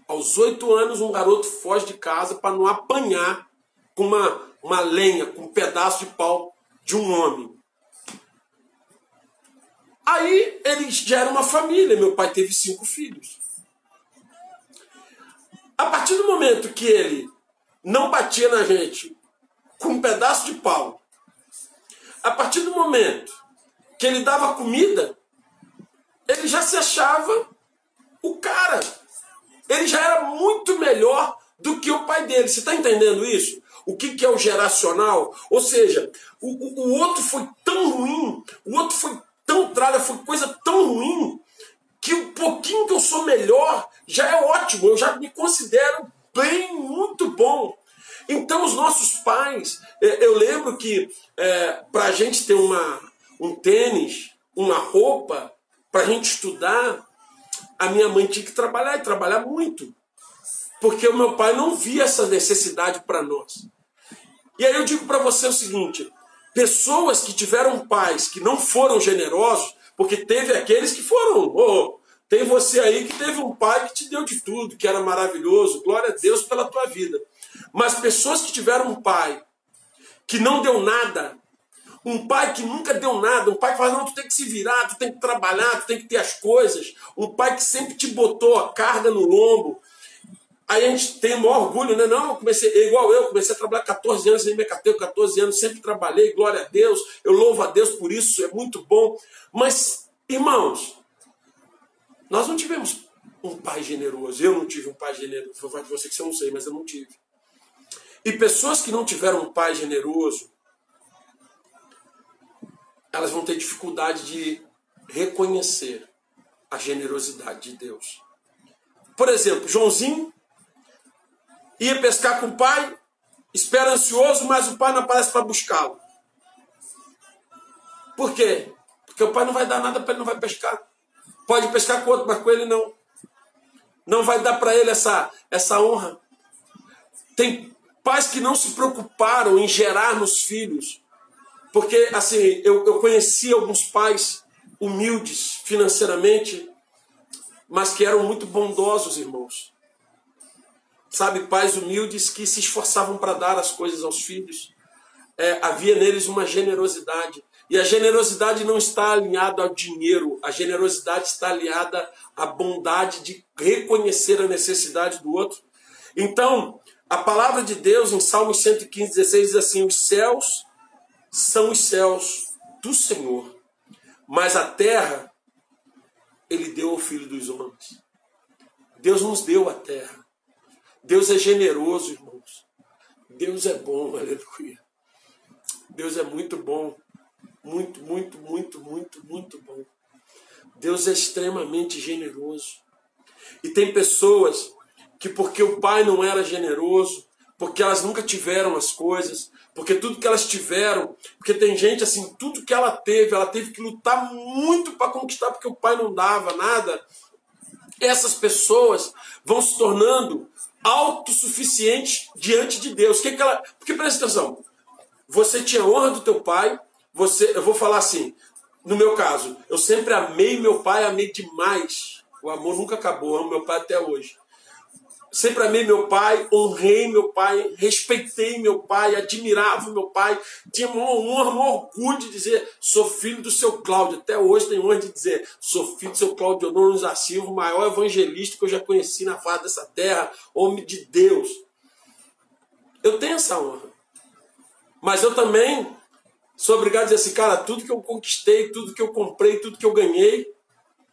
Aos oito anos, um garoto foge de casa para não apanhar com uma, uma lenha, com um pedaço de pau de um homem. Aí ele gera uma família. Meu pai teve cinco filhos. A partir do momento que ele não batia na gente com um pedaço de pau, a partir do momento que ele dava comida, ele já se achava o cara ele já era muito melhor do que o pai dele. Você está entendendo isso? O que, que é o geracional? Ou seja, o, o, outro foi tão ruim, o outro foi tão tralha, foi coisa tão ruim, que o pouquinho que eu sou melhor já é ótimo. Eu já me considero bem, muito bom. Então, os nossos pais, é, eu lembro que é, para a gente ter uma, um tênis, uma roupa para a gente estudar, a minha mãe tinha que trabalhar e trabalhar muito. Porque o meu pai não via essa necessidade para nós. E aí eu digo para você o seguinte: pessoas que tiveram pais que não foram generosos, porque teve aqueles que foram. Oh, tem você aí que teve um pai que te deu de tudo, que era maravilhoso, glória a Deus pela tua vida. Mas pessoas que tiveram um pai que não deu nada, um pai que nunca deu nada, um pai que fala, não, tu tem que se virar, tu tem que trabalhar, tu tem que ter as coisas, um pai que sempre te botou a carga no lombo. Aí a gente tem o maior orgulho, né? Não, eu comecei, é igual eu, comecei a trabalhar 14 anos, me catei 14 anos, sempre trabalhei, glória a Deus, eu louvo a Deus por isso, é muito bom. Mas, irmãos, nós não tivemos um pai generoso. Eu não tive um pai generoso. Vou falar de você que você não sei, mas eu não tive. E pessoas que não tiveram um pai generoso, elas vão ter dificuldade de reconhecer a generosidade de Deus. Por exemplo, Joãozinho ia pescar com o pai, espera ansioso, mas o pai não aparece para buscá-lo. Por quê? Porque o pai não vai dar nada para ele, não vai pescar. Pode pescar com outro, mas com ele não. Não vai dar para ele essa, essa honra. Tem pais que não se preocuparam em gerar nos filhos. Porque, assim, eu, eu conheci alguns pais humildes financeiramente, mas que eram muito bondosos, irmãos. Sabe, pais humildes que se esforçavam para dar as coisas aos filhos. É, havia neles uma generosidade. E a generosidade não está alinhada ao dinheiro, a generosidade está alinhada à bondade de reconhecer a necessidade do outro. Então, a palavra de Deus em Salmos 115, 16 diz assim: Os céus são os céus do Senhor, mas a terra ele deu ao filho dos homens. Deus nos deu a terra. Deus é generoso, irmãos. Deus é bom, aleluia. Deus é muito bom. Muito, muito, muito, muito, muito bom. Deus é extremamente generoso. E tem pessoas que, porque o pai não era generoso, porque elas nunca tiveram as coisas, porque tudo que elas tiveram, porque tem gente assim, tudo que ela teve, ela teve que lutar muito para conquistar, porque o pai não dava nada. Essas pessoas vão se tornando autossuficientes diante de Deus. Que que ela... Porque presta atenção, você tinha honra do teu pai, você, eu vou falar assim, no meu caso, eu sempre amei meu pai, amei demais. O amor nunca acabou, amo meu pai até hoje. Sempre amei meu pai, honrei meu pai, respeitei meu pai, admirava meu pai, tinha uma honra, um orgulho de dizer, sou filho do seu Cláudio. Até hoje tenho honra de dizer, sou filho do seu Cláudio o maior evangelista que eu já conheci na face dessa terra, homem de Deus. Eu tenho essa honra. Mas eu também Sou obrigado a dizer assim, cara, tudo que eu conquistei, tudo que eu comprei, tudo que eu ganhei,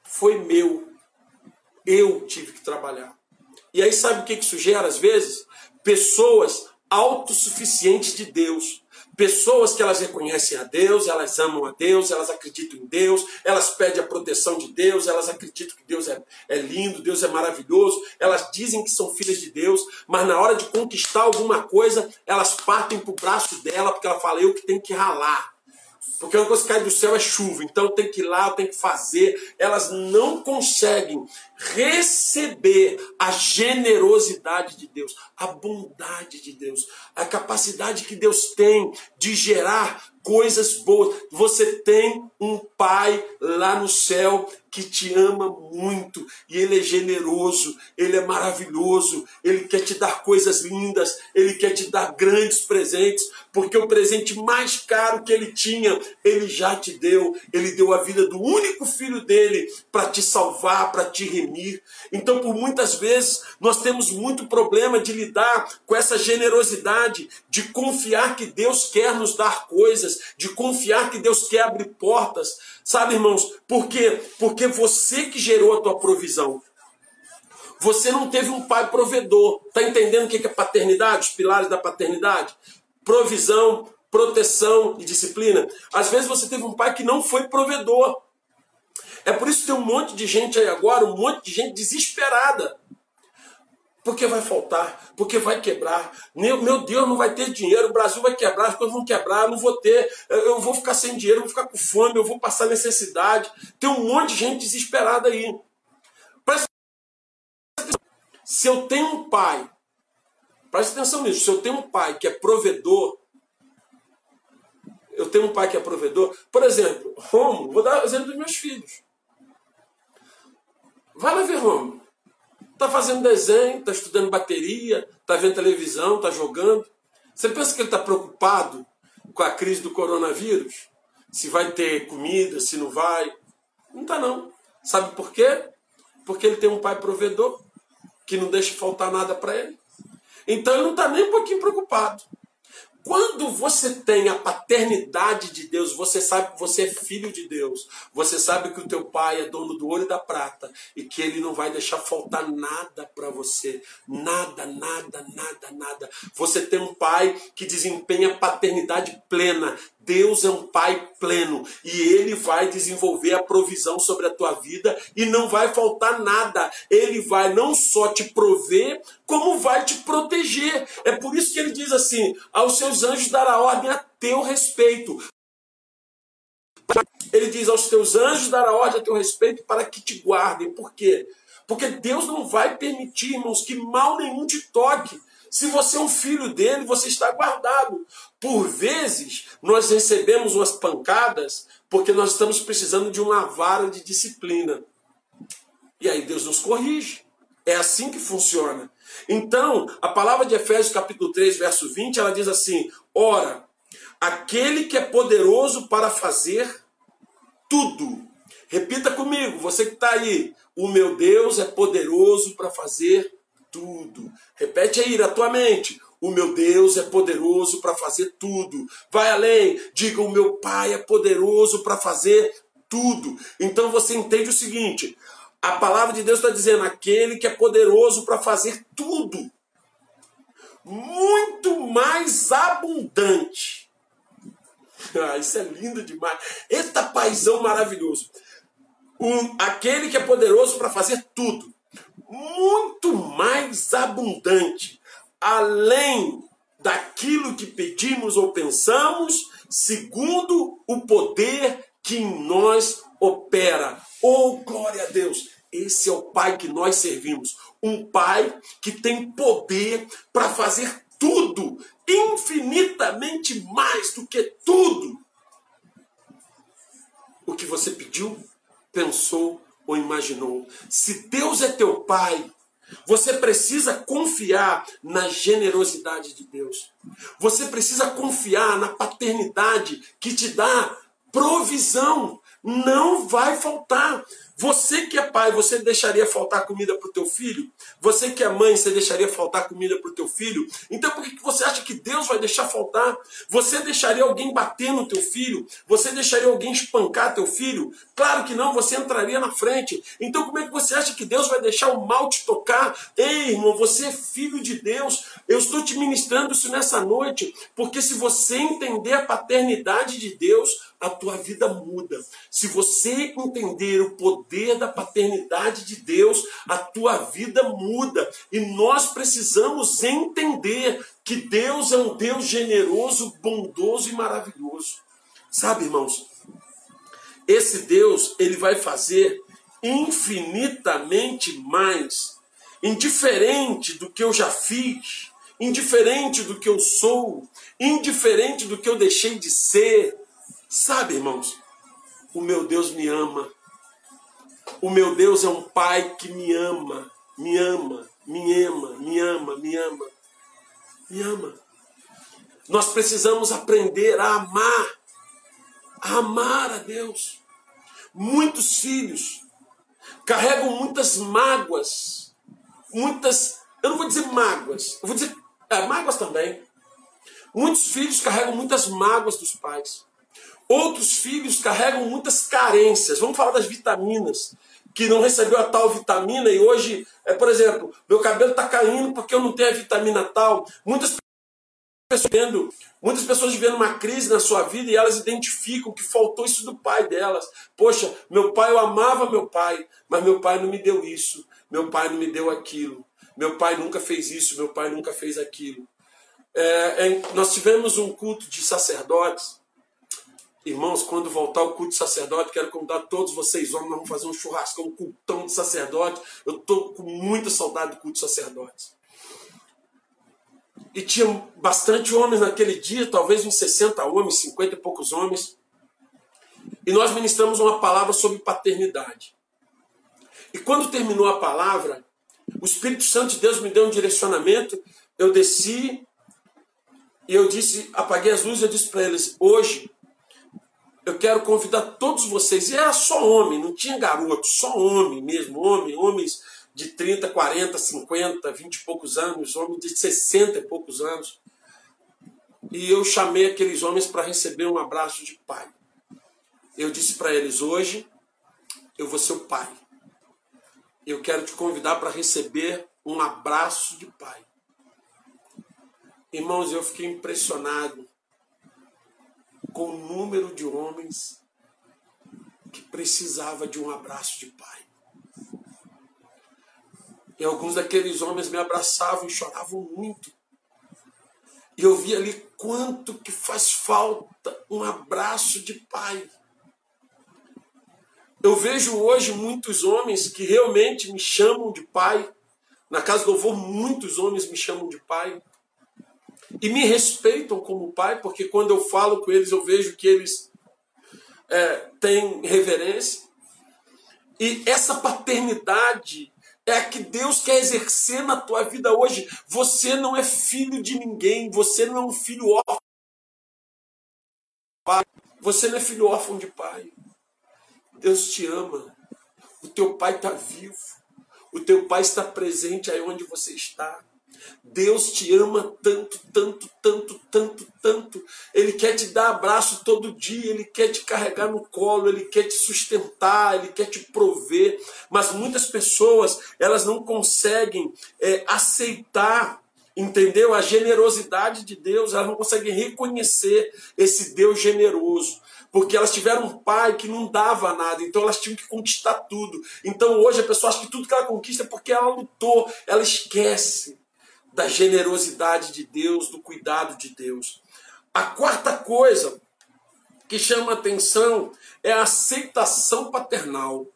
foi meu. Eu tive que trabalhar. E aí sabe o que isso gera às vezes? Pessoas autossuficientes de Deus. Pessoas que elas reconhecem a Deus, elas amam a Deus, elas acreditam em Deus, elas pedem a proteção de Deus, elas acreditam que Deus é, é lindo, Deus é maravilhoso, elas dizem que são filhas de Deus, mas na hora de conquistar alguma coisa, elas partem para o braço dela, porque ela fala, eu que tenho que ralar. Porque uma coisa que cai do céu é chuva, então tem que ir lá, tem que fazer. Elas não conseguem receber a generosidade de Deus, a bondade de Deus, a capacidade que Deus tem de gerar coisas boas. Você tem um pai lá no céu que te ama muito e ele é generoso, ele é maravilhoso, ele quer te dar coisas lindas, ele quer te dar grandes presentes, porque o presente mais caro que ele tinha, ele já te deu. Ele deu a vida do único filho dele para te salvar, para te remir. Então, por muitas vezes, nós temos muito problema de lidar com essa generosidade, de confiar que Deus quer nos dar coisas, de confiar que Deus quer abrir portas. Sabe, irmãos, por quê? Porque você que gerou a tua provisão. Você não teve um pai provedor. Está entendendo o que é paternidade? Os pilares da paternidade? Provisão, proteção e disciplina. Às vezes você teve um pai que não foi provedor. É por isso que tem um monte de gente aí agora, um monte de gente desesperada. Porque vai faltar, porque vai quebrar. Meu, Deus, não vai ter dinheiro, o Brasil vai quebrar, as coisas vão quebrar, não vou ter, eu vou ficar sem dinheiro, eu vou ficar com fome, eu vou passar necessidade. Tem um monte de gente desesperada aí. Se eu tenho um pai, preste atenção nisso, se eu tenho um pai que é provedor, eu tenho um pai que é provedor, por exemplo, Romo, vou dar o exemplo dos meus filhos. Vai lá ver Romo. Está fazendo desenho, está estudando bateria, está vendo televisão, está jogando. Você pensa que ele está preocupado com a crise do coronavírus? Se vai ter comida, se não vai? Não está não. Sabe por quê? Porque ele tem um pai provedor que não deixa faltar nada para ele. Então ele não está nem um pouquinho preocupado. Quando você tem a paternidade de Deus, você sabe que você é filho de Deus. Você sabe que o teu pai é dono do ouro e da prata e que ele não vai deixar faltar nada para você. Nada, nada, nada, nada. Você tem um pai que desempenha paternidade plena. Deus é um pai pleno e ele vai desenvolver a provisão sobre a tua vida e não vai faltar nada. Ele vai não só te prover, como vai te proteger. É por isso que ele diz assim: aos seus anjos dará ordem a teu respeito. Ele diz aos teus anjos dará ordem a teu respeito para que te guardem. Por quê? Porque Deus não vai permitir, irmãos, que mal nenhum te toque. Se você é um filho dele, você está guardado. Por vezes, nós recebemos umas pancadas porque nós estamos precisando de uma vara de disciplina. E aí Deus nos corrige. É assim que funciona. Então, a palavra de Efésios capítulo 3, verso 20, ela diz assim: Ora, aquele que é poderoso para fazer tudo. Repita comigo, você que está aí. O meu Deus é poderoso para fazer tudo. Repete aí na tua mente. O meu Deus é poderoso para fazer tudo. Vai além, diga: O meu Pai é poderoso para fazer tudo. Então você entende o seguinte: a palavra de Deus está dizendo: aquele que é poderoso para fazer tudo, muito mais abundante. Ah, isso é lindo demais. Eita paizão maravilhoso. Um, aquele que é poderoso para fazer tudo, muito mais abundante, além daquilo que pedimos ou pensamos, segundo o poder que em nós opera. Oh, glória a Deus! Esse é o Pai que nós servimos. Um Pai que tem poder para fazer tudo, infinitamente mais do que tudo o que você pediu, pensou ou imaginou. Se Deus é teu Pai, você precisa confiar na generosidade de Deus. Você precisa confiar na paternidade que te dá provisão. Não vai faltar. Você que é pai, você deixaria faltar comida para o teu filho? Você que é mãe, você deixaria faltar comida para o teu filho? Então por que você acha que Deus vai deixar faltar? Você deixaria alguém bater no teu filho? Você deixaria alguém espancar teu filho? Claro que não, você entraria na frente. Então como é que você acha que Deus vai deixar o mal te tocar? Ei, irmão, você é filho de Deus. Eu estou te ministrando isso nessa noite, porque se você entender a paternidade de Deus, a tua vida muda. Se você entender o poder da paternidade de Deus, a tua vida muda. E nós precisamos entender que Deus é um Deus generoso, bondoso e maravilhoso. Sabe, irmãos? Esse Deus, ele vai fazer infinitamente mais, indiferente do que eu já fiz, indiferente do que eu sou, indiferente do que eu deixei de ser, Sabe, irmãos, o meu Deus me ama. O meu Deus é um pai que me ama, me ama, me ama, me ama, me ama, me ama. Nós precisamos aprender a amar, a amar a Deus. Muitos filhos carregam muitas mágoas, muitas, eu não vou dizer mágoas, eu vou dizer é, mágoas também. Muitos filhos carregam muitas mágoas dos pais. Outros filhos carregam muitas carências. Vamos falar das vitaminas. Que não recebeu a tal vitamina e hoje, é, por exemplo, meu cabelo está caindo porque eu não tenho a vitamina tal. Muitas pessoas vivendo, muitas pessoas vivendo uma crise na sua vida e elas identificam que faltou isso do pai delas. Poxa, meu pai, eu amava meu pai, mas meu pai não me deu isso, meu pai não me deu aquilo. Meu pai nunca fez isso, meu pai nunca fez aquilo. É, é, nós tivemos um culto de sacerdotes. Irmãos, quando voltar o culto de sacerdote, quero convidar todos vocês, homens, vamos fazer um churrasco, um cultão de sacerdote. Eu estou com muita saudade do culto de sacerdotes. E tinha bastante homens naquele dia, talvez uns 60 homens, 50 e poucos homens. E nós ministramos uma palavra sobre paternidade. E quando terminou a palavra, o Espírito Santo de Deus me deu um direcionamento. Eu desci e eu disse, apaguei as luzes, eu disse para eles: hoje eu quero convidar todos vocês. E era só homem, não tinha garoto, só homem mesmo, homem, homens de 30, 40, 50, 20 e poucos anos, homens de 60 e poucos anos. E eu chamei aqueles homens para receber um abraço de pai. Eu disse para eles: hoje eu vou ser o pai. Eu quero te convidar para receber um abraço de pai. Irmãos, eu fiquei impressionado com o número de homens que precisava de um abraço de pai. E alguns daqueles homens me abraçavam e choravam muito. E eu vi ali quanto que faz falta um abraço de pai. Eu vejo hoje muitos homens que realmente me chamam de pai. Na casa do louvor, muitos homens me chamam de pai. E me respeitam como pai, porque quando eu falo com eles, eu vejo que eles é, têm reverência. E essa paternidade é a que Deus quer exercer na tua vida hoje. Você não é filho de ninguém, você não é um filho órfão. Você não é filho órfão de pai. Deus te ama. O teu pai está vivo. O teu pai está presente aí onde você está. Deus te ama tanto, tanto, tanto, tanto, tanto. Ele quer te dar abraço todo dia, ele quer te carregar no colo, ele quer te sustentar, ele quer te prover. Mas muitas pessoas, elas não conseguem é, aceitar entendeu? A generosidade de Deus, elas não conseguem reconhecer esse Deus generoso porque elas tiveram um pai que não dava nada, então elas tinham que conquistar tudo. Então hoje a pessoa acha que tudo que ela conquista é porque ela lutou, ela esquece da generosidade de Deus, do cuidado de Deus. A quarta coisa que chama atenção é a aceitação paternal.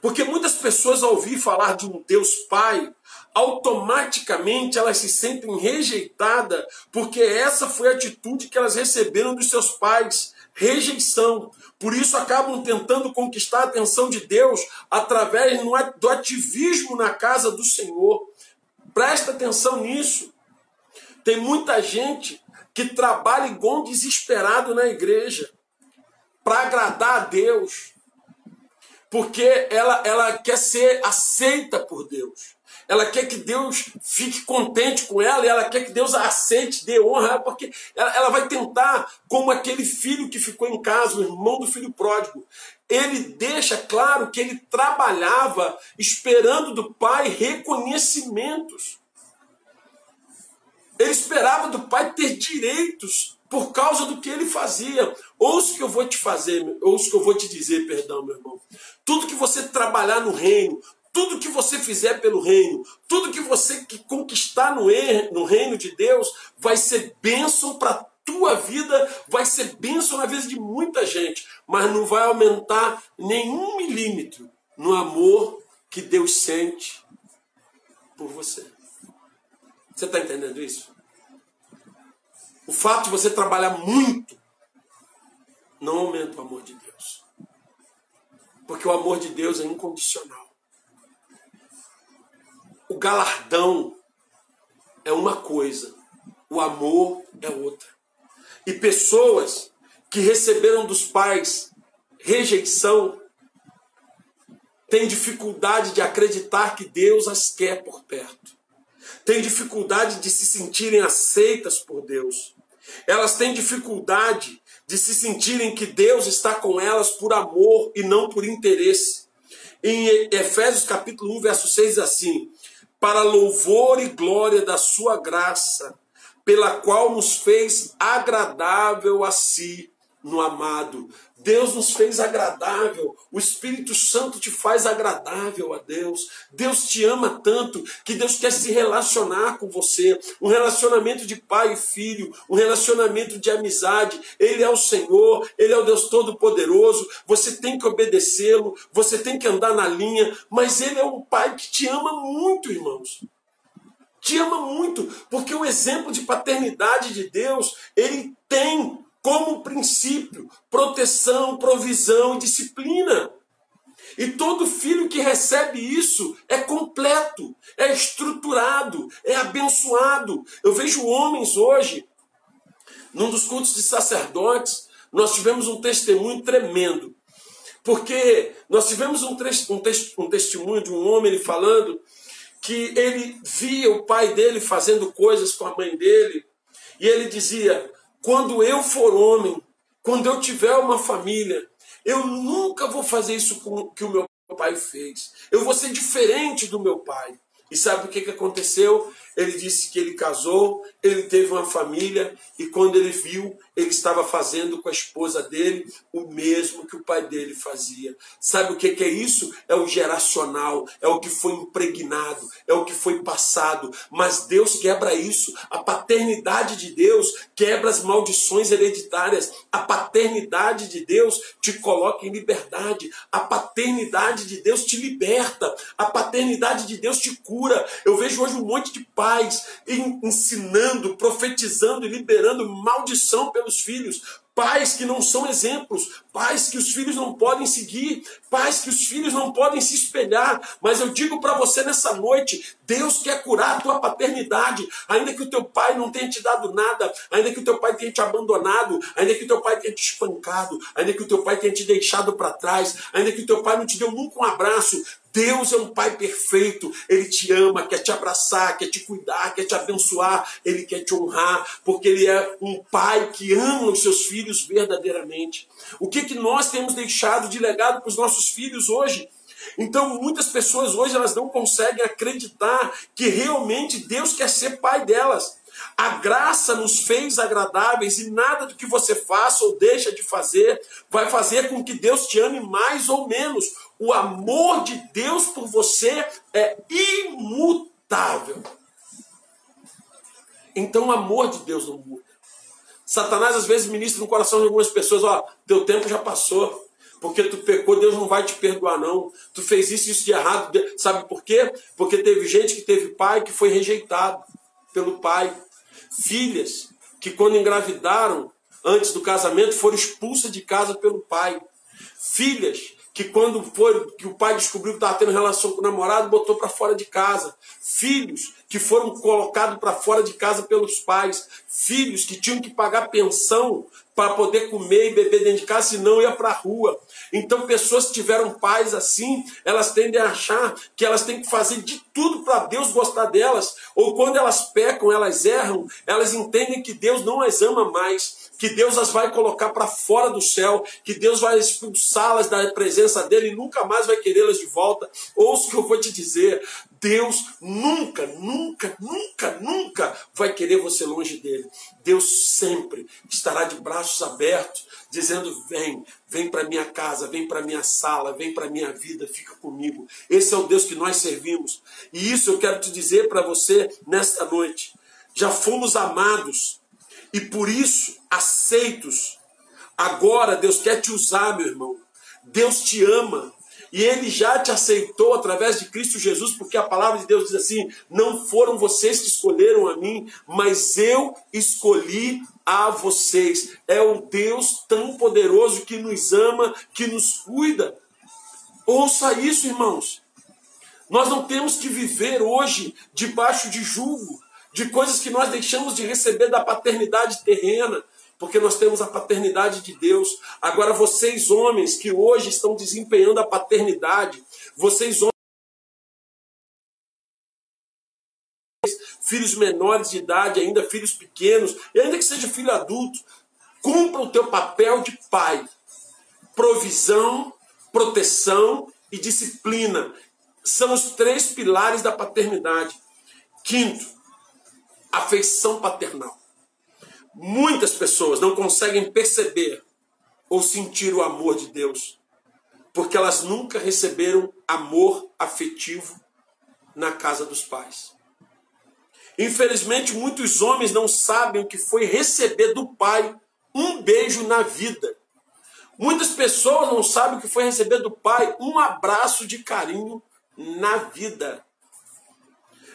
Porque muitas pessoas, ao ouvir falar de um Deus Pai, automaticamente elas se sentem rejeitadas, porque essa foi a atitude que elas receberam dos seus pais rejeição. Por isso acabam tentando conquistar a atenção de Deus através do ativismo na casa do Senhor. Presta atenção nisso. Tem muita gente que trabalha igual um desesperado na igreja para agradar a Deus, porque ela, ela quer ser aceita por Deus ela quer que Deus fique contente com ela, e ela quer que Deus a aceite, dê honra, porque ela, ela vai tentar, como aquele filho que ficou em casa, o irmão do filho pródigo. Ele deixa claro que ele trabalhava esperando do pai reconhecimentos. Ele esperava do pai ter direitos por causa do que ele fazia. Ouça o que eu vou te fazer, ouça o que eu vou te dizer, perdão, meu irmão. Tudo que você trabalhar no reino, tudo que você fizer pelo reino, tudo que você conquistar no, no reino de Deus, vai ser bênção para tua vida, vai ser bênção na vida de muita gente, mas não vai aumentar nenhum milímetro no amor que Deus sente por você. Você está entendendo isso? O fato de você trabalhar muito não aumenta o amor de Deus. Porque o amor de Deus é incondicional. O galardão é uma coisa, o amor é outra. E pessoas que receberam dos pais rejeição têm dificuldade de acreditar que Deus as quer por perto. Têm dificuldade de se sentirem aceitas por Deus. Elas têm dificuldade de se sentirem que Deus está com elas por amor e não por interesse. Em Efésios capítulo 1, verso 6 assim: para louvor e glória da sua graça, pela qual nos fez agradável a si, no amado. Deus nos fez agradável. O Espírito Santo te faz agradável a Deus. Deus te ama tanto que Deus quer se relacionar com você. Um relacionamento de pai e filho, um relacionamento de amizade. Ele é o Senhor, ele é o Deus Todo-Poderoso. Você tem que obedecê-lo, você tem que andar na linha, mas ele é um pai que te ama muito, irmãos te ama muito, porque o exemplo de paternidade de Deus, ele tem como princípio proteção, provisão e disciplina. E todo filho que recebe isso é completo, é estruturado, é abençoado. Eu vejo homens hoje, num dos cultos de sacerdotes, nós tivemos um testemunho tremendo. Porque nós tivemos um, um, um testemunho de um homem ele falando que ele via o pai dele fazendo coisas com a mãe dele, e ele dizia: quando eu for homem, quando eu tiver uma família, eu nunca vou fazer isso que o meu pai fez. Eu vou ser diferente do meu pai. E sabe o que, que aconteceu? Ele disse que ele casou, ele teve uma família e quando ele viu, ele estava fazendo com a esposa dele o mesmo que o pai dele fazia. Sabe o que, é isso? É o geracional, é o que foi impregnado, é o que foi passado. Mas Deus quebra isso. A paternidade de Deus quebra as maldições hereditárias. A paternidade de Deus te coloca em liberdade. A paternidade de Deus te liberta. A paternidade de Deus te cura. Eu vejo hoje um monte de pais ensinando, profetizando e liberando maldição pelos filhos. Pais que não são exemplos, pais que os filhos não podem seguir, pais que os filhos não podem se espelhar. Mas eu digo para você nessa noite: Deus quer curar a tua paternidade, ainda que o teu pai não tenha te dado nada, ainda que o teu pai tenha te abandonado, ainda que o teu pai tenha te espancado, ainda que o teu pai tenha te deixado para trás, ainda que o teu pai não te deu nunca um abraço. Deus é um pai perfeito, ele te ama, quer te abraçar, quer te cuidar, quer te abençoar, ele quer te honrar, porque ele é um pai que ama os seus filhos verdadeiramente. O que que nós temos deixado de legado para os nossos filhos hoje? Então, muitas pessoas hoje elas não conseguem acreditar que realmente Deus quer ser pai delas. A graça nos fez agradáveis e nada do que você faça ou deixa de fazer vai fazer com que Deus te ame mais ou menos. O amor de Deus por você é imutável. Então o amor de Deus não muda. Satanás às vezes ministra no coração de algumas pessoas, ó, teu tempo já passou. Porque tu pecou, Deus não vai te perdoar, não. Tu fez isso isso de errado. Sabe por quê? Porque teve gente que teve pai que foi rejeitado pelo pai. Filhas que, quando engravidaram, antes do casamento, foram expulsas de casa pelo pai. Filhas que quando foi que o pai descobriu que estava tendo relação com o namorado, botou para fora de casa. Filhos que foram colocados para fora de casa pelos pais. Filhos que tinham que pagar pensão para poder comer e beber dentro de casa, senão ia para a rua. Então, pessoas que tiveram pais assim, elas tendem a achar que elas têm que fazer de tudo para Deus gostar delas. Ou quando elas pecam, elas erram, elas entendem que Deus não as ama mais, que Deus as vai colocar para fora do céu, que Deus vai expulsá-las da presença dele e nunca mais vai querê-las de volta. Ouça o que eu vou te dizer: Deus nunca, nunca, nunca, nunca vai querer você longe dele. Deus sempre estará de braços abertos, dizendo: Vem, vem para minha casa, vem para minha sala, vem para minha vida, fica comigo. Esse é o Deus que nós servimos. E isso eu quero te dizer para você nesta noite. Já fomos amados e por isso aceitos. Agora Deus quer te usar, meu irmão. Deus te ama. E ele já te aceitou através de Cristo Jesus, porque a palavra de Deus diz assim: não foram vocês que escolheram a mim, mas eu escolhi a vocês. É um Deus tão poderoso que nos ama, que nos cuida. Ouça isso, irmãos. Nós não temos que viver hoje debaixo de julgo, de coisas que nós deixamos de receber da paternidade terrena porque nós temos a paternidade de Deus. Agora, vocês homens que hoje estão desempenhando a paternidade, vocês homens, filhos menores de idade, ainda filhos pequenos, ainda que seja filho adulto, cumpra o teu papel de pai. Provisão, proteção e disciplina são os três pilares da paternidade. Quinto, afeição paternal. Muitas pessoas não conseguem perceber ou sentir o amor de Deus, porque elas nunca receberam amor afetivo na casa dos pais. Infelizmente, muitos homens não sabem o que foi receber do pai um beijo na vida. Muitas pessoas não sabem o que foi receber do pai um abraço de carinho na vida.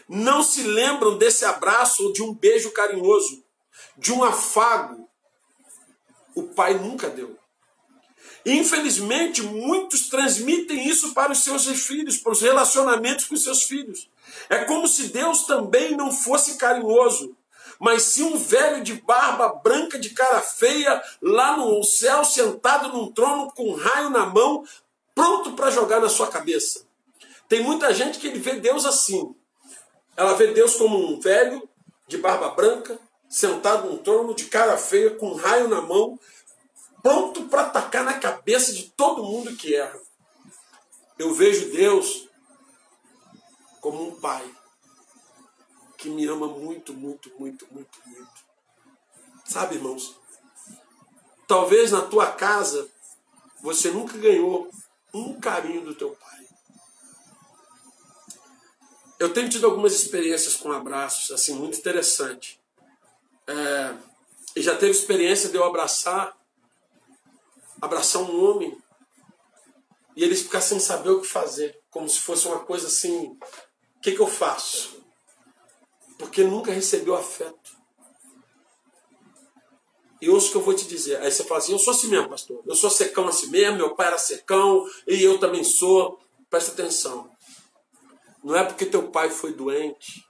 Não se lembram desse abraço ou de um beijo carinhoso, de um afago. O pai nunca deu. Infelizmente, muitos transmitem isso para os seus filhos, para os relacionamentos com os seus filhos. É como se Deus também não fosse carinhoso, mas sim um velho de barba branca, de cara feia, lá no céu, sentado num trono com um raio na mão, pronto para jogar na sua cabeça. Tem muita gente que vê Deus assim. Ela vê Deus como um velho de barba branca, sentado num trono de cara feia, com um raio na mão, pronto para atacar na cabeça de todo mundo que erra. Eu vejo Deus como um pai que me ama muito, muito, muito, muito, muito. Sabe, irmãos? Talvez na tua casa você nunca ganhou um carinho do teu pai. Eu tenho tido algumas experiências com abraços, assim, muito interessante. É, já teve experiência de eu abraçar abraçar um homem e ele ficar sem saber o que fazer, como se fosse uma coisa assim: o que, que eu faço? Porque nunca recebeu afeto. E ouço o que eu vou te dizer. Aí você fala assim: eu sou assim mesmo, pastor. Eu sou secão assim mesmo, meu pai era secão e eu também sou. Presta atenção. Não é porque teu pai foi doente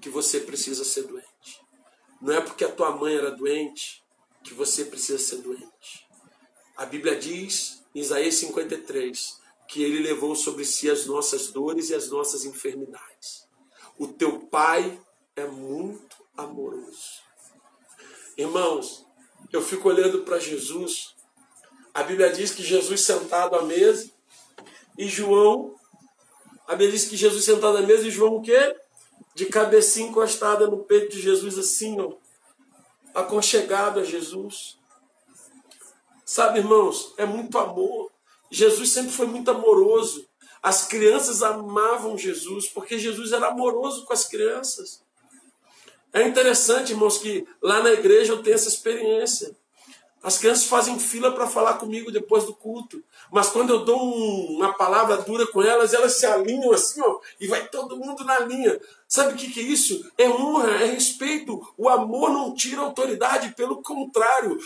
que você precisa ser doente. Não é porque a tua mãe era doente que você precisa ser doente. A Bíblia diz, em Isaías 53, que ele levou sobre si as nossas dores e as nossas enfermidades. O teu Pai é muito amoroso. Irmãos, eu fico olhando para Jesus. A Bíblia diz que Jesus sentado à mesa e João, a Bíblia diz que Jesus sentado à mesa e João o quê? De cabecinha encostada no peito de Jesus assim, ó, aconchegado a Jesus. Sabe, irmãos, é muito amor. Jesus sempre foi muito amoroso. As crianças amavam Jesus porque Jesus era amoroso com as crianças. É interessante, irmãos, que lá na igreja eu tenho essa experiência. As crianças fazem fila para falar comigo depois do culto. Mas quando eu dou um, uma palavra dura com elas, elas se alinham assim, ó, e vai todo mundo na linha. Sabe o que, que é isso? É honra, é respeito. O amor não tira autoridade, pelo contrário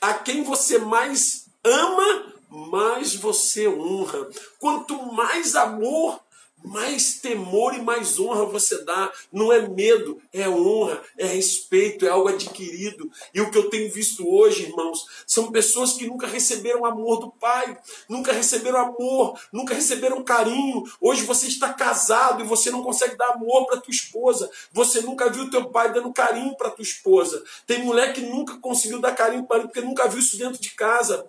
a quem você mais ama, mais você honra. Quanto mais amor, mais temor e mais honra você dá. Não é medo, é honra, é respeito, é algo adquirido. E o que eu tenho visto hoje, irmãos, são pessoas que nunca receberam amor do pai, nunca receberam amor, nunca receberam carinho. Hoje você está casado e você não consegue dar amor para tua esposa. Você nunca viu teu pai dando carinho para tua esposa. Tem mulher que nunca conseguiu dar carinho para ele porque nunca viu isso dentro de casa.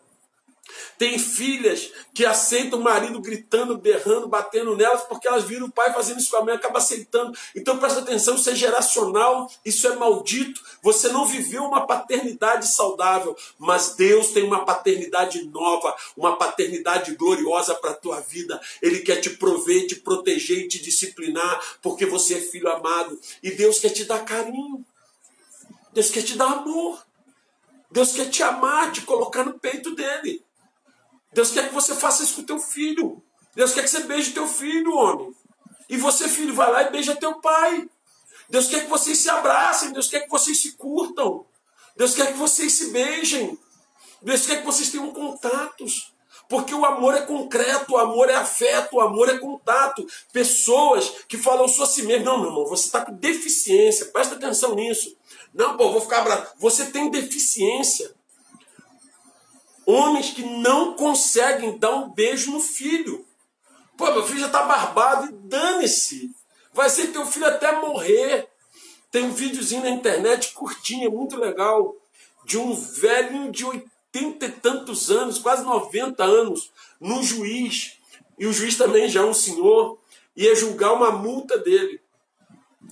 Tem filhas que aceitam o marido gritando, berrando, batendo nelas, porque elas viram o pai fazendo isso com a mãe, acaba aceitando. Então presta atenção, isso é geracional, isso é maldito. Você não viveu uma paternidade saudável, mas Deus tem uma paternidade nova, uma paternidade gloriosa para a tua vida. Ele quer te prover, te proteger e te disciplinar, porque você é filho amado. E Deus quer te dar carinho. Deus quer te dar amor. Deus quer te amar, te colocar no peito dele. Deus quer que você faça isso com teu filho. Deus quer que você beije teu filho, homem. E você, filho, vai lá e beija teu pai. Deus quer que vocês se abracem. Deus quer que vocês se curtam. Deus quer que vocês se beijem. Deus quer que vocês tenham contatos. Porque o amor é concreto, o amor é afeto, o amor é contato. Pessoas que falam só si mesmo. Não, meu irmão, você está com deficiência. Presta atenção nisso. Não, pô, vou ficar bravo. Você tem deficiência. Homens que não conseguem dar um beijo no filho. Pô, meu filho já está barbado e dane-se. Vai ser teu filho até morrer. Tem um videozinho na internet curtinho, muito legal, de um velhinho de oitenta e tantos anos, quase 90 anos, no juiz. E o juiz também já é um senhor, ia julgar uma multa dele.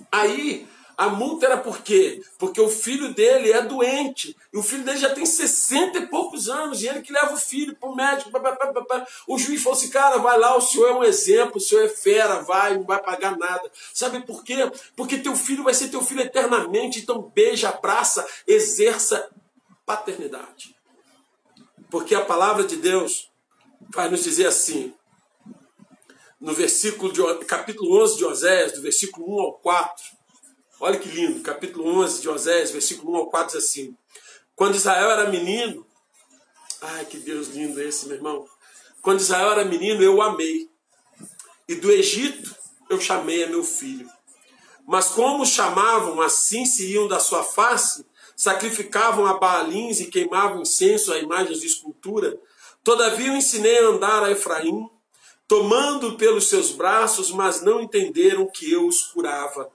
Aí A multa era por quê? Porque o filho dele é doente. E o filho dele já tem 60 e poucos anos. E ele que leva o filho para o médico. O juiz falou assim: cara, vai lá, o senhor é um exemplo, o senhor é fera, vai, não vai pagar nada. Sabe por quê? Porque teu filho vai ser teu filho eternamente. Então beija, abraça, exerça paternidade. Porque a palavra de Deus vai nos dizer assim: no versículo de, capítulo 11 de Oséias, do versículo 1 ao 4. Olha que lindo, capítulo 11 de Oséias, versículo 1 ao 4 diz assim: Quando Israel era menino, ai que Deus lindo esse, meu irmão. Quando Israel era menino, eu o amei. E do Egito eu chamei a meu filho. Mas como chamavam, assim se iam da sua face, sacrificavam a Baalins e queimavam incenso a imagens de escultura. Todavia eu ensinei a andar a Efraim, tomando pelos seus braços, mas não entenderam que eu os curava.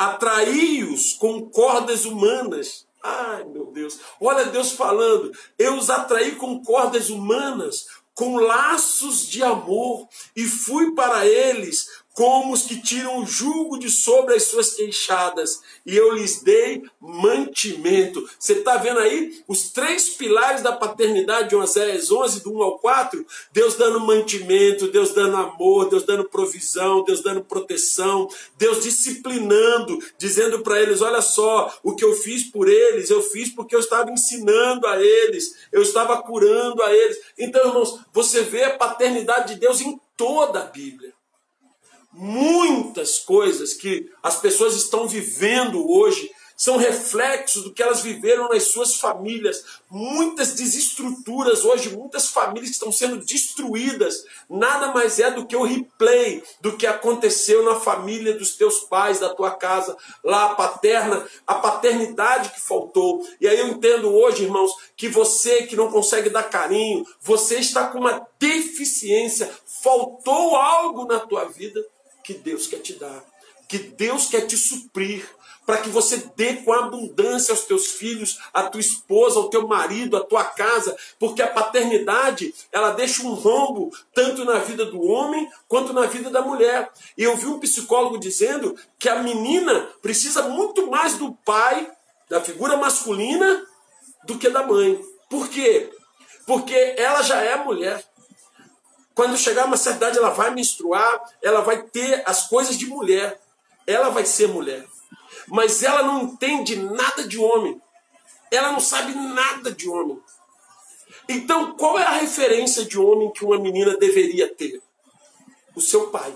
Atraí-os com cordas humanas. Ai, meu Deus. Olha Deus falando. Eu os atraí com cordas humanas, com laços de amor, e fui para eles como os que tiram o jugo de sobre as suas queixadas, e eu lhes dei mantimento. Você está vendo aí os três pilares da paternidade de Oséias 11, do 1 ao 4? Deus dando mantimento, Deus dando amor, Deus dando provisão, Deus dando proteção, Deus disciplinando, dizendo para eles: olha só, o que eu fiz por eles, eu fiz porque eu estava ensinando a eles, eu estava curando a eles. Então, irmãos, você vê a paternidade de Deus em toda a Bíblia muitas coisas que as pessoas estão vivendo hoje são reflexos do que elas viveram nas suas famílias. Muitas desestruturas hoje, muitas famílias estão sendo destruídas. Nada mais é do que o replay do que aconteceu na família dos teus pais, da tua casa, lá a paterna, a paternidade que faltou. E aí eu entendo hoje, irmãos, que você que não consegue dar carinho, você está com uma deficiência, faltou algo na tua vida que Deus quer te dar, que Deus quer te suprir, para que você dê com abundância aos teus filhos, à tua esposa, ao teu marido, à tua casa, porque a paternidade, ela deixa um rombo tanto na vida do homem quanto na vida da mulher. E eu vi um psicólogo dizendo que a menina precisa muito mais do pai, da figura masculina, do que da mãe. Por quê? Porque ela já é mulher. Quando chegar uma certa idade, ela vai menstruar, ela vai ter as coisas de mulher. Ela vai ser mulher. Mas ela não entende nada de homem. Ela não sabe nada de homem. Então, qual é a referência de homem que uma menina deveria ter? O seu pai.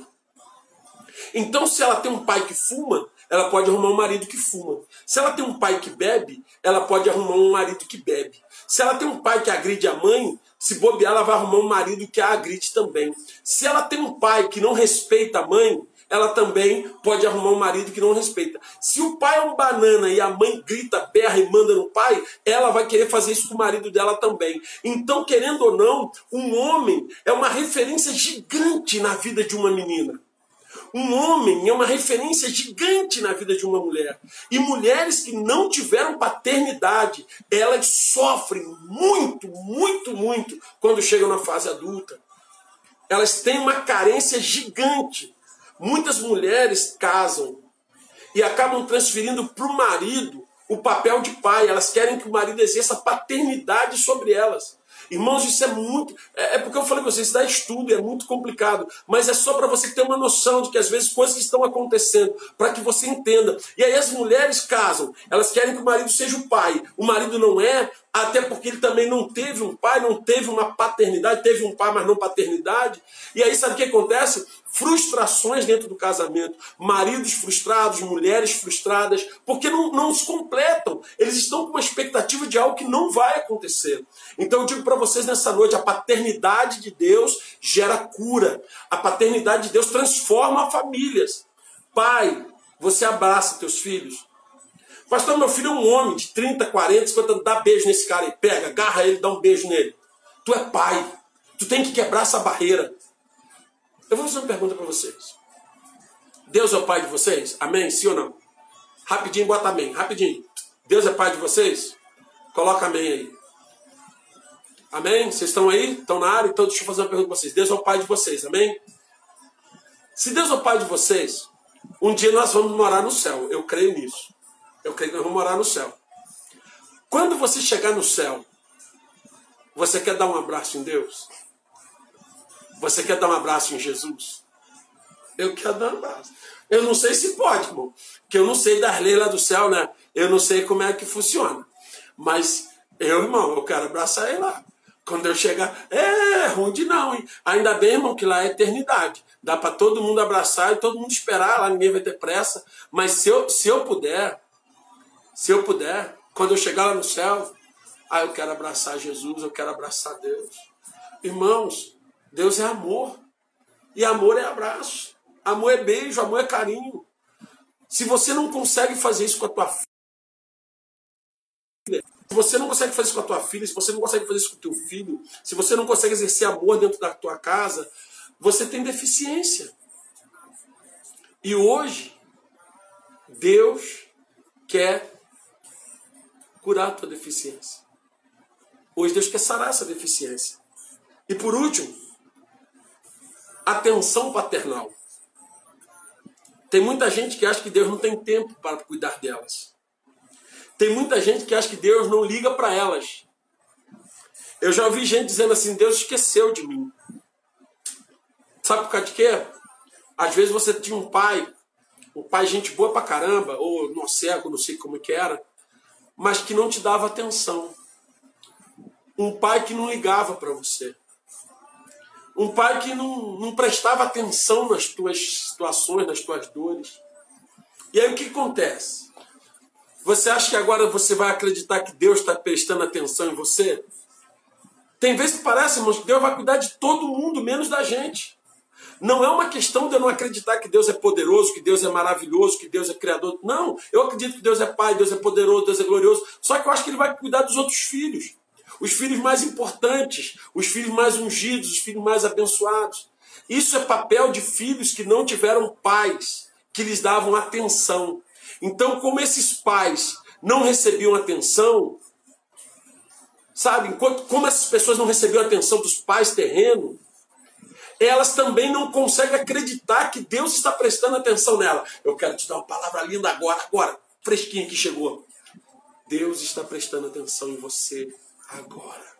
Então, se ela tem um pai que fuma, ela pode arrumar um marido que fuma. Se ela tem um pai que bebe, ela pode arrumar um marido que bebe. Se ela tem um pai que agride a mãe, se bobear, ela vai arrumar um marido que a agride também. Se ela tem um pai que não respeita a mãe, ela também pode arrumar um marido que não respeita. Se o pai é um banana e a mãe grita, berra e manda no pai, ela vai querer fazer isso com o marido dela também. Então, querendo ou não, um homem é uma referência gigante na vida de uma menina. Um homem é uma referência gigante na vida de uma mulher. E mulheres que não tiveram paternidade, elas sofrem muito, muito, muito quando chegam na fase adulta. Elas têm uma carência gigante. Muitas mulheres casam e acabam transferindo para o marido o papel de pai. Elas querem que o marido exerça paternidade sobre elas. Irmãos, isso é muito. É, é porque eu falei com vocês, dá estudo, é muito complicado. Mas é só para você ter uma noção de que às vezes coisas estão acontecendo, para que você entenda. E aí as mulheres casam, elas querem que o marido seja o pai. O marido não é, até porque ele também não teve um pai, não teve uma paternidade, teve um pai, mas não paternidade. E aí sabe o que acontece? Frustrações dentro do casamento, maridos frustrados, mulheres frustradas, porque não, não se completam. Eles estão com uma expectativa de algo que não vai acontecer. Então eu digo para vocês nessa noite: a paternidade de Deus gera cura, a paternidade de Deus transforma famílias. Pai, você abraça teus filhos, Pastor, meu filho é um homem de 30, 40, 50 anos, dá beijo nesse cara aí, pega, agarra ele, dá um beijo nele. Tu é pai, tu tem que quebrar essa barreira. Eu vou fazer uma pergunta para vocês. Deus é o pai de vocês? Amém? Sim ou não? Rapidinho, bota amém. Rapidinho. Deus é pai de vocês? Coloca amém aí. Amém? Vocês estão aí? Estão na área? Então deixa eu fazer uma pergunta para vocês. Deus é o pai de vocês, amém? Se Deus é o pai de vocês, Um dia nós vamos morar no céu. Eu creio nisso. Eu creio que nós vamos morar no céu. Quando você chegar no céu, você quer dar um abraço em Deus? Você quer dar um abraço em Jesus? Eu quero dar um abraço. Eu não sei se pode, irmão. Que eu não sei das leis lá do céu, né? Eu não sei como é que funciona. Mas eu, irmão, eu quero abraçar ele lá. Quando eu chegar, é rude não, hein? Ainda bem, irmão, que lá é eternidade. Dá para todo mundo abraçar e todo mundo esperar, lá ninguém vai ter pressa. Mas se eu, se eu puder, se eu puder, quando eu chegar lá no céu, ah, eu quero abraçar Jesus, eu quero abraçar Deus. Irmãos, Deus é amor. E amor é abraço. Amor é beijo, amor é carinho. Se você não consegue fazer isso com a tua filha, se você não consegue fazer isso com a tua filha, se você não consegue fazer isso com o teu filho, se você não consegue exercer amor dentro da tua casa, você tem deficiência. E hoje, Deus quer curar a tua deficiência. Hoje Deus quer sarar essa deficiência. E por último, atenção paternal. Tem muita gente que acha que Deus não tem tempo para cuidar delas. Tem muita gente que acha que Deus não liga para elas. Eu já ouvi gente dizendo assim: Deus esqueceu de mim. Sabe por causa de quê? Às vezes você tinha um pai, um pai gente boa pra caramba, ou no cego, não sei como que era, mas que não te dava atenção. Um pai que não ligava para você. Um pai que não, não prestava atenção nas tuas situações, nas tuas dores. E aí o que acontece? Você acha que agora você vai acreditar que Deus está prestando atenção em você? Tem vezes que parece, irmãos, que Deus vai cuidar de todo mundo, menos da gente. Não é uma questão de eu não acreditar que Deus é poderoso, que Deus é maravilhoso, que Deus é criador. Não, eu acredito que Deus é pai, Deus é poderoso, Deus é glorioso. Só que eu acho que Ele vai cuidar dos outros filhos os filhos mais importantes, os filhos mais ungidos, os filhos mais abençoados. Isso é papel de filhos que não tiveram pais que lhes davam atenção. Então, como esses pais não recebiam atenção, sabe, enquanto como essas pessoas não recebiam atenção dos pais terrenos, elas também não conseguem acreditar que Deus está prestando atenção nela. Eu quero te dar uma palavra linda agora, agora, fresquinha que chegou. Deus está prestando atenção em você agora.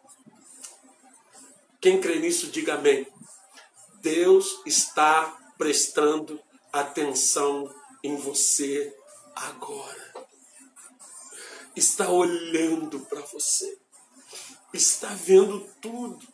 Quem crê nisso, diga amém. Deus está prestando atenção em você agora. Está olhando para você. Está vendo tudo.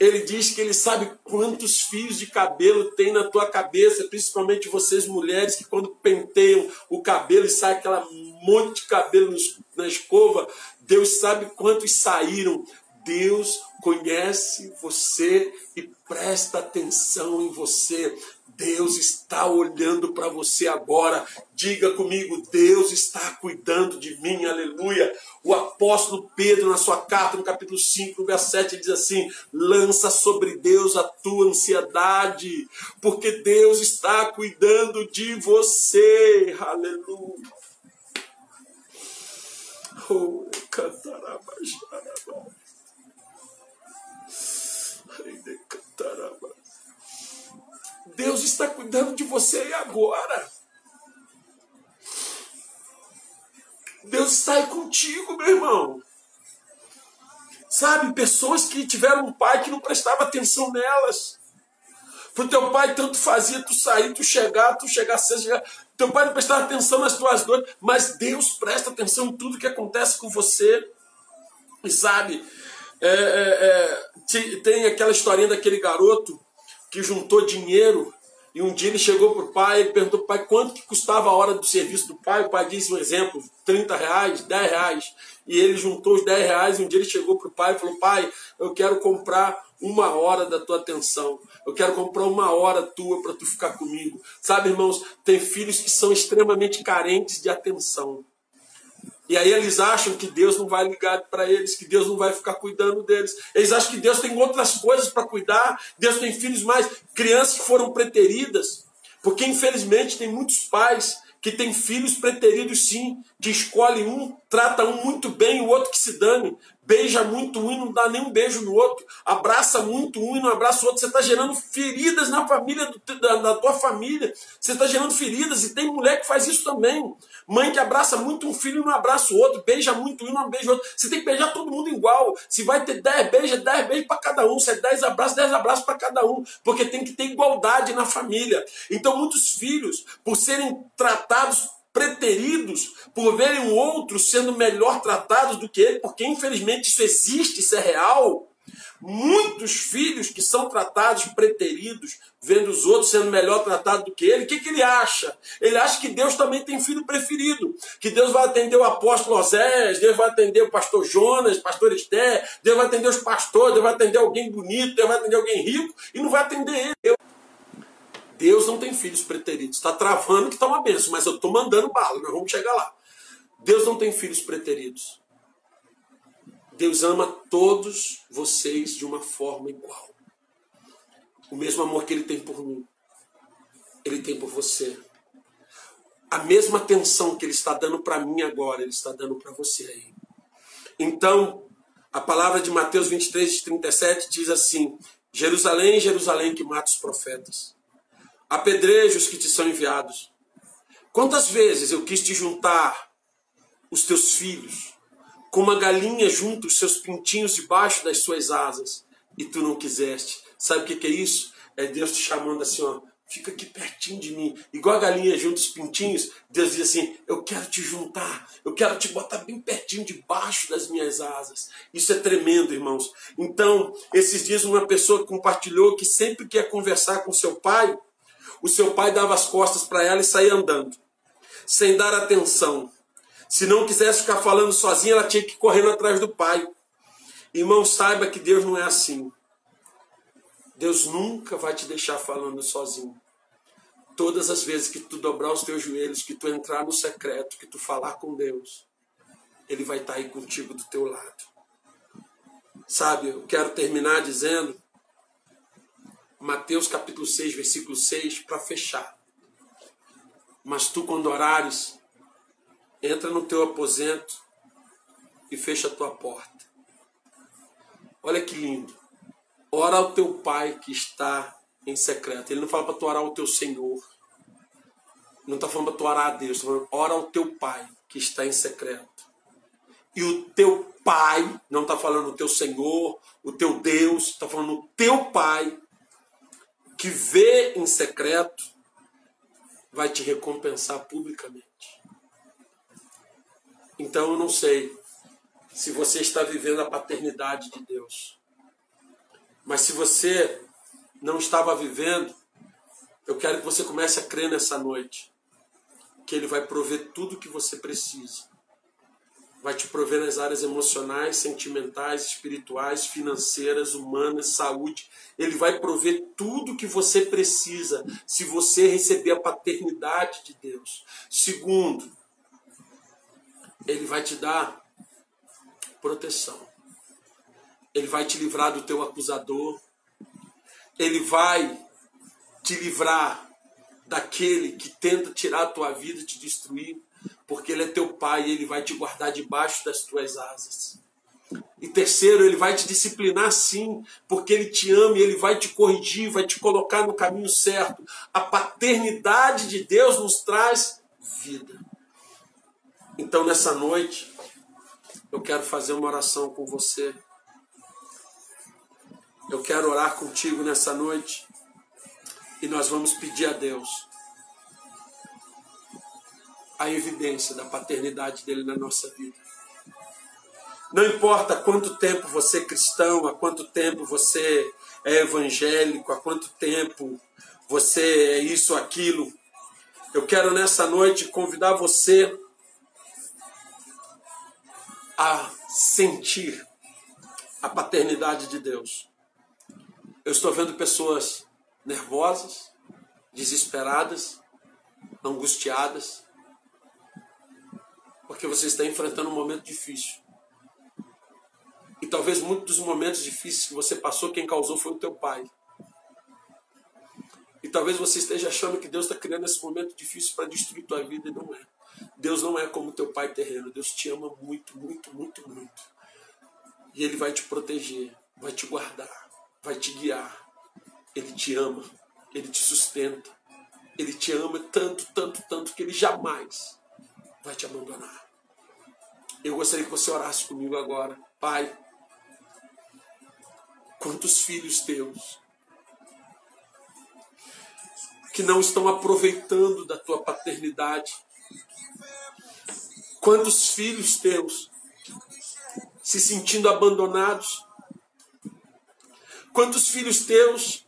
Ele diz que ele sabe quantos fios de cabelo tem na tua cabeça, principalmente vocês mulheres que quando penteiam o cabelo e sai aquela monte de cabelo na escova, Deus sabe quantos saíram. Deus conhece você e presta atenção em você. Deus está olhando para você agora. Diga comigo, Deus está cuidando de mim, aleluia. O apóstolo Pedro, na sua carta, no capítulo 5, no verso 7, diz assim: lança sobre Deus a tua ansiedade, porque Deus está cuidando de você, aleluia. Oh, cantaraba, Deus está cuidando de você agora. Deus está contigo, meu irmão. Sabe, pessoas que tiveram um pai que não prestava atenção nelas. Pro teu pai tanto fazia tu sair, tu chegar, tu chegar cedo, chegar. Teu pai não prestava atenção nas tuas dores, mas Deus presta atenção em tudo que acontece com você. E sabe, é, é, é, tem aquela historinha daquele garoto que juntou dinheiro e um dia ele chegou para o pai, ele perguntou pai quanto que custava a hora do serviço do pai. O pai disse um exemplo, 30 reais, 10 reais. E ele juntou os 10 reais e um dia ele chegou para o pai e falou, pai, eu quero comprar uma hora da tua atenção. Eu quero comprar uma hora tua para tu ficar comigo. Sabe, irmãos, tem filhos que são extremamente carentes de atenção. E aí eles acham que Deus não vai ligar para eles, que Deus não vai ficar cuidando deles. Eles acham que Deus tem outras coisas para cuidar. Deus tem filhos mais, crianças que foram preteridas. Porque infelizmente tem muitos pais que têm filhos preteridos sim, que escolhem um trata um muito bem, o outro que se dane. Beija muito um e não dá nenhum beijo no outro. Abraça muito um e não abraça o outro. Você está gerando feridas na família do, da, da, tua família. Você está gerando feridas e tem mulher que faz isso também. Mãe que abraça muito um filho e não abraça o outro. Beija muito um e não beija o outro. Você tem que beijar todo mundo igual. Se vai ter 10 beijos, 10 beijos para cada um. Se é 10 abraços, 10 abraços para cada um. Porque tem que ter igualdade na família. Então muitos filhos, por serem tratados preteridos por verem o outro sendo melhor tratados do que ele, porque infelizmente isso existe, isso é real. Muitos filhos que são tratados preteridos, vendo os outros sendo melhor tratados do que ele, o que, que ele acha? Ele acha que Deus também tem filho preferido, que Deus vai atender o apóstolo Osés, Deus vai atender o pastor Jonas, pastor Esté, Deus vai atender os pastores, Deus vai atender alguém bonito, Deus vai atender alguém rico, e não vai atender ele. Deus não tem filhos preteridos. Está travando que está uma benção, mas eu estou mandando bala, nós vamos chegar lá. Deus não tem filhos preteridos. Deus ama todos vocês de uma forma igual. O mesmo amor que Ele tem por mim, Ele tem por você. A mesma atenção que Ele está dando para mim agora, Ele está dando para você aí. Então, a palavra de Mateus 23, 37 diz assim: Jerusalém, Jerusalém que mata os profetas apedreja os que te são enviados. Quantas vezes eu quis te juntar os teus filhos, como uma galinha junta os seus pintinhos debaixo das suas asas, e tu não quiseste. Sabe o que, que é isso? É Deus te chamando assim, ó, fica aqui pertinho de mim. Igual a galinha junta os pintinhos, Deus diz assim: Eu quero te juntar, eu quero te botar bem pertinho debaixo das minhas asas. Isso é tremendo, irmãos. Então, esses dias, uma pessoa compartilhou que sempre quer conversar com seu pai, o seu pai dava as costas para ela e saía andando, sem dar atenção. Se não quisesse ficar falando sozinha, ela tinha que ir correndo atrás do pai. Irmão, saiba que Deus não é assim. Deus nunca vai te deixar falando sozinho. Todas as vezes que tu dobrar os teus joelhos, que tu entrar no secreto, que tu falar com Deus, Ele vai estar aí contigo do teu lado. Sabe, eu quero terminar dizendo Mateus capítulo 6, versículo 6, para fechar. Mas tu, quando orares, entra no teu aposento e fecha a tua porta. Olha que lindo. Ora ao teu pai que está em secreto. Ele não fala para tu orar ao teu Senhor. Não está falando para tu orar a Deus. Está falando, ora ao teu pai que está em secreto. E o teu pai, não está falando o teu Senhor, o teu Deus, está falando o teu pai que vê em secreto vai te recompensar publicamente. Então eu não sei se você está vivendo a paternidade de Deus. Mas se você não estava vivendo, eu quero que você comece a crer nessa noite que Ele vai prover tudo o que você precisa vai te prover nas áreas emocionais, sentimentais, espirituais, financeiras, humanas, saúde. Ele vai prover tudo que você precisa se você receber a paternidade de Deus. Segundo, ele vai te dar proteção. Ele vai te livrar do teu acusador. Ele vai te livrar daquele que tenta tirar a tua vida, te destruir porque Ele é teu Pai e Ele vai te guardar debaixo das tuas asas. E terceiro, Ele vai te disciplinar sim, porque Ele te ama e Ele vai te corrigir, vai te colocar no caminho certo. A paternidade de Deus nos traz vida. Então, nessa noite, eu quero fazer uma oração com você. Eu quero orar contigo nessa noite. E nós vamos pedir a Deus a evidência da paternidade dele na nossa vida. Não importa quanto tempo você é cristão, há quanto tempo você é evangélico, há quanto tempo você é isso, aquilo. Eu quero nessa noite convidar você a sentir a paternidade de Deus. Eu estou vendo pessoas nervosas, desesperadas, angustiadas, porque você está enfrentando um momento difícil. E talvez muitos dos momentos difíceis que você passou, quem causou foi o teu pai. E talvez você esteja achando que Deus está criando esse momento difícil para destruir tua vida e não é. Deus não é como teu pai terreno. Deus te ama muito, muito, muito, muito. E Ele vai te proteger, vai te guardar, vai te guiar. Ele te ama, Ele te sustenta. Ele te ama tanto, tanto, tanto que Ele jamais vai te abandonar. Eu gostaria que você orasse comigo agora. Pai, quantos filhos teus que não estão aproveitando da tua paternidade. Quantos filhos teus se sentindo abandonados? Quantos filhos teus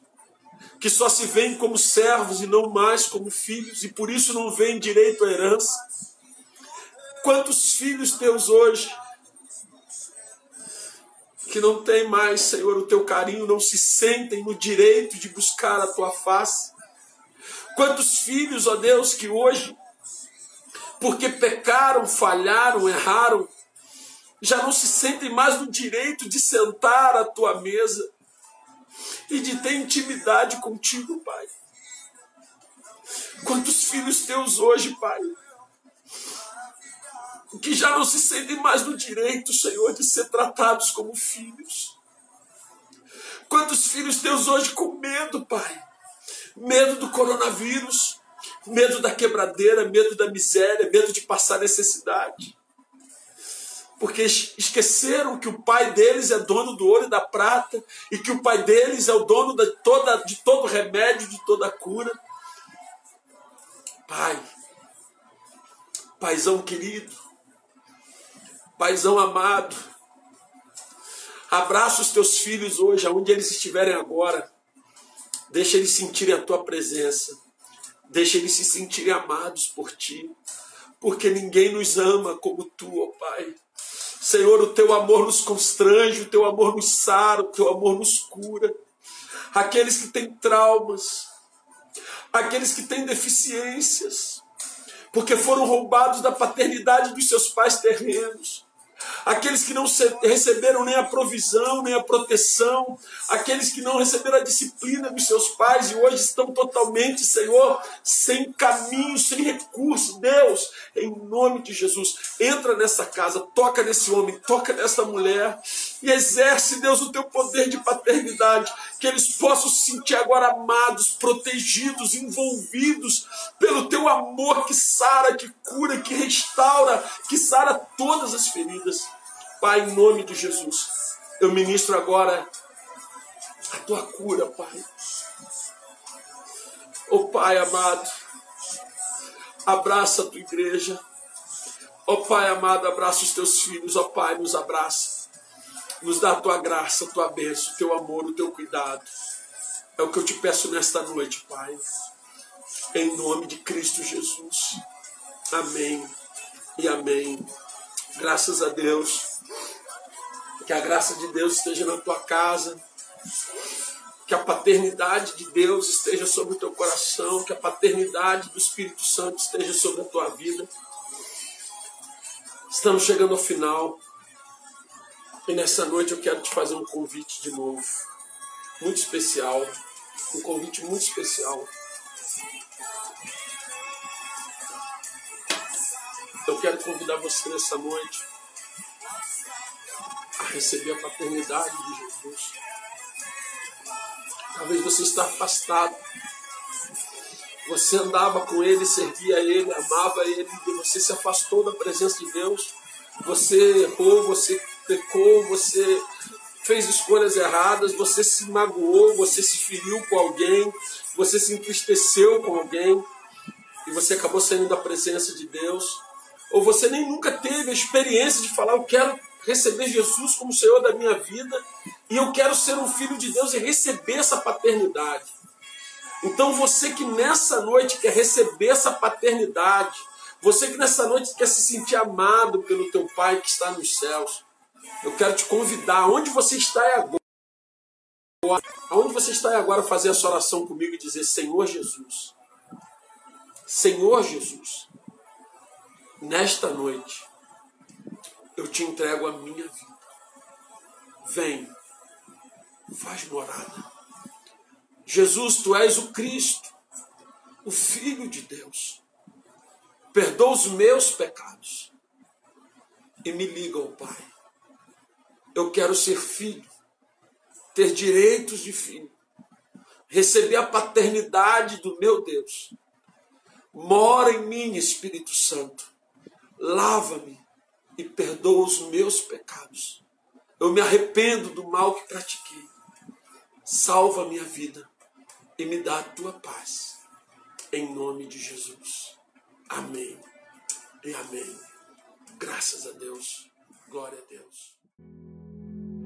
que só se veem como servos e não mais como filhos e por isso não veem direito à herança? Quantos filhos teus hoje que não têm mais, Senhor, o teu carinho, não se sentem no direito de buscar a tua face? Quantos filhos, ó Deus, que hoje, porque pecaram, falharam, erraram, já não se sentem mais no direito de sentar à tua mesa e de ter intimidade contigo, Pai. Quantos filhos teus hoje, Pai, que já não se sentem mais no direito, Senhor, de ser tratados como filhos. Quantos filhos teus hoje com medo, Pai, medo do coronavírus, medo da quebradeira, medo da miséria, medo de passar necessidade. Porque esqueceram que o pai deles é dono do ouro e da prata, e que o pai deles é o dono de, toda, de todo remédio, de toda cura. Pai, paizão querido, paizão amado, abraça os teus filhos hoje, aonde eles estiverem agora Deixa eles sentirem a tua presença. Deixa eles se sentirem amados por ti. Porque ninguém nos ama como tu, ó Pai. Senhor, o teu amor nos constrange, o teu amor nos sara, o teu amor nos cura. Aqueles que têm traumas, aqueles que têm deficiências, porque foram roubados da paternidade dos seus pais terrenos aqueles que não receberam nem a provisão, nem a proteção, aqueles que não receberam a disciplina dos seus pais e hoje estão totalmente, Senhor, sem caminho, sem recurso. Deus, em nome de Jesus, entra nessa casa, toca nesse homem, toca nessa mulher e exerce, Deus, o teu poder de paternidade, que eles possam se sentir agora amados, protegidos, envolvidos pelo teu amor que sara, que cura, que restaura, que sara todas as feridas. Pai, em nome de Jesus, eu ministro agora a tua cura, Pai. Oh Pai amado, abraça a tua igreja. Oh Pai amado, abraça os teus filhos. Oh Pai, nos abraça. Nos dá a tua graça, a tua bênção, o teu amor, o teu cuidado. É o que eu te peço nesta noite, Pai. Em nome de Cristo Jesus. Amém e amém. Graças a Deus. Que a graça de Deus esteja na tua casa. Que a paternidade de Deus esteja sobre o teu coração. Que a paternidade do Espírito Santo esteja sobre a tua vida. Estamos chegando ao final. E nessa noite eu quero te fazer um convite de novo. Muito especial. Um convite muito especial. Eu quero convidar você nessa noite receber a paternidade de Jesus. Talvez você está afastado. Você andava com ele, servia a ele, amava ele, e você se afastou da presença de Deus. Você errou, você pecou, você fez escolhas erradas, você se magoou, você se feriu com alguém, você se entristeceu com alguém e você acabou saindo da presença de Deus. Ou você nem nunca teve a experiência de falar, eu quero receber Jesus como Senhor da minha vida e eu quero ser um filho de Deus e receber essa paternidade. Então você que nessa noite quer receber essa paternidade, você que nessa noite quer se sentir amado pelo teu Pai que está nos céus, eu quero te convidar, onde você está agora, aonde você está agora, fazer essa oração comigo e dizer: Senhor Jesus, Senhor Jesus, nesta noite, eu te entrego a minha vida. Vem, faz morada. Jesus, tu és o Cristo, o Filho de Deus. Perdoa os meus pecados e me liga ao Pai. Eu quero ser filho, ter direitos de filho, receber a paternidade do meu Deus. Mora em mim, Espírito Santo. Lava-me e perdoa os meus pecados. Eu me arrependo do mal que pratiquei. Salva a minha vida e me dá a tua paz. Em nome de Jesus. Amém e amém. Graças a Deus. Glória a Deus.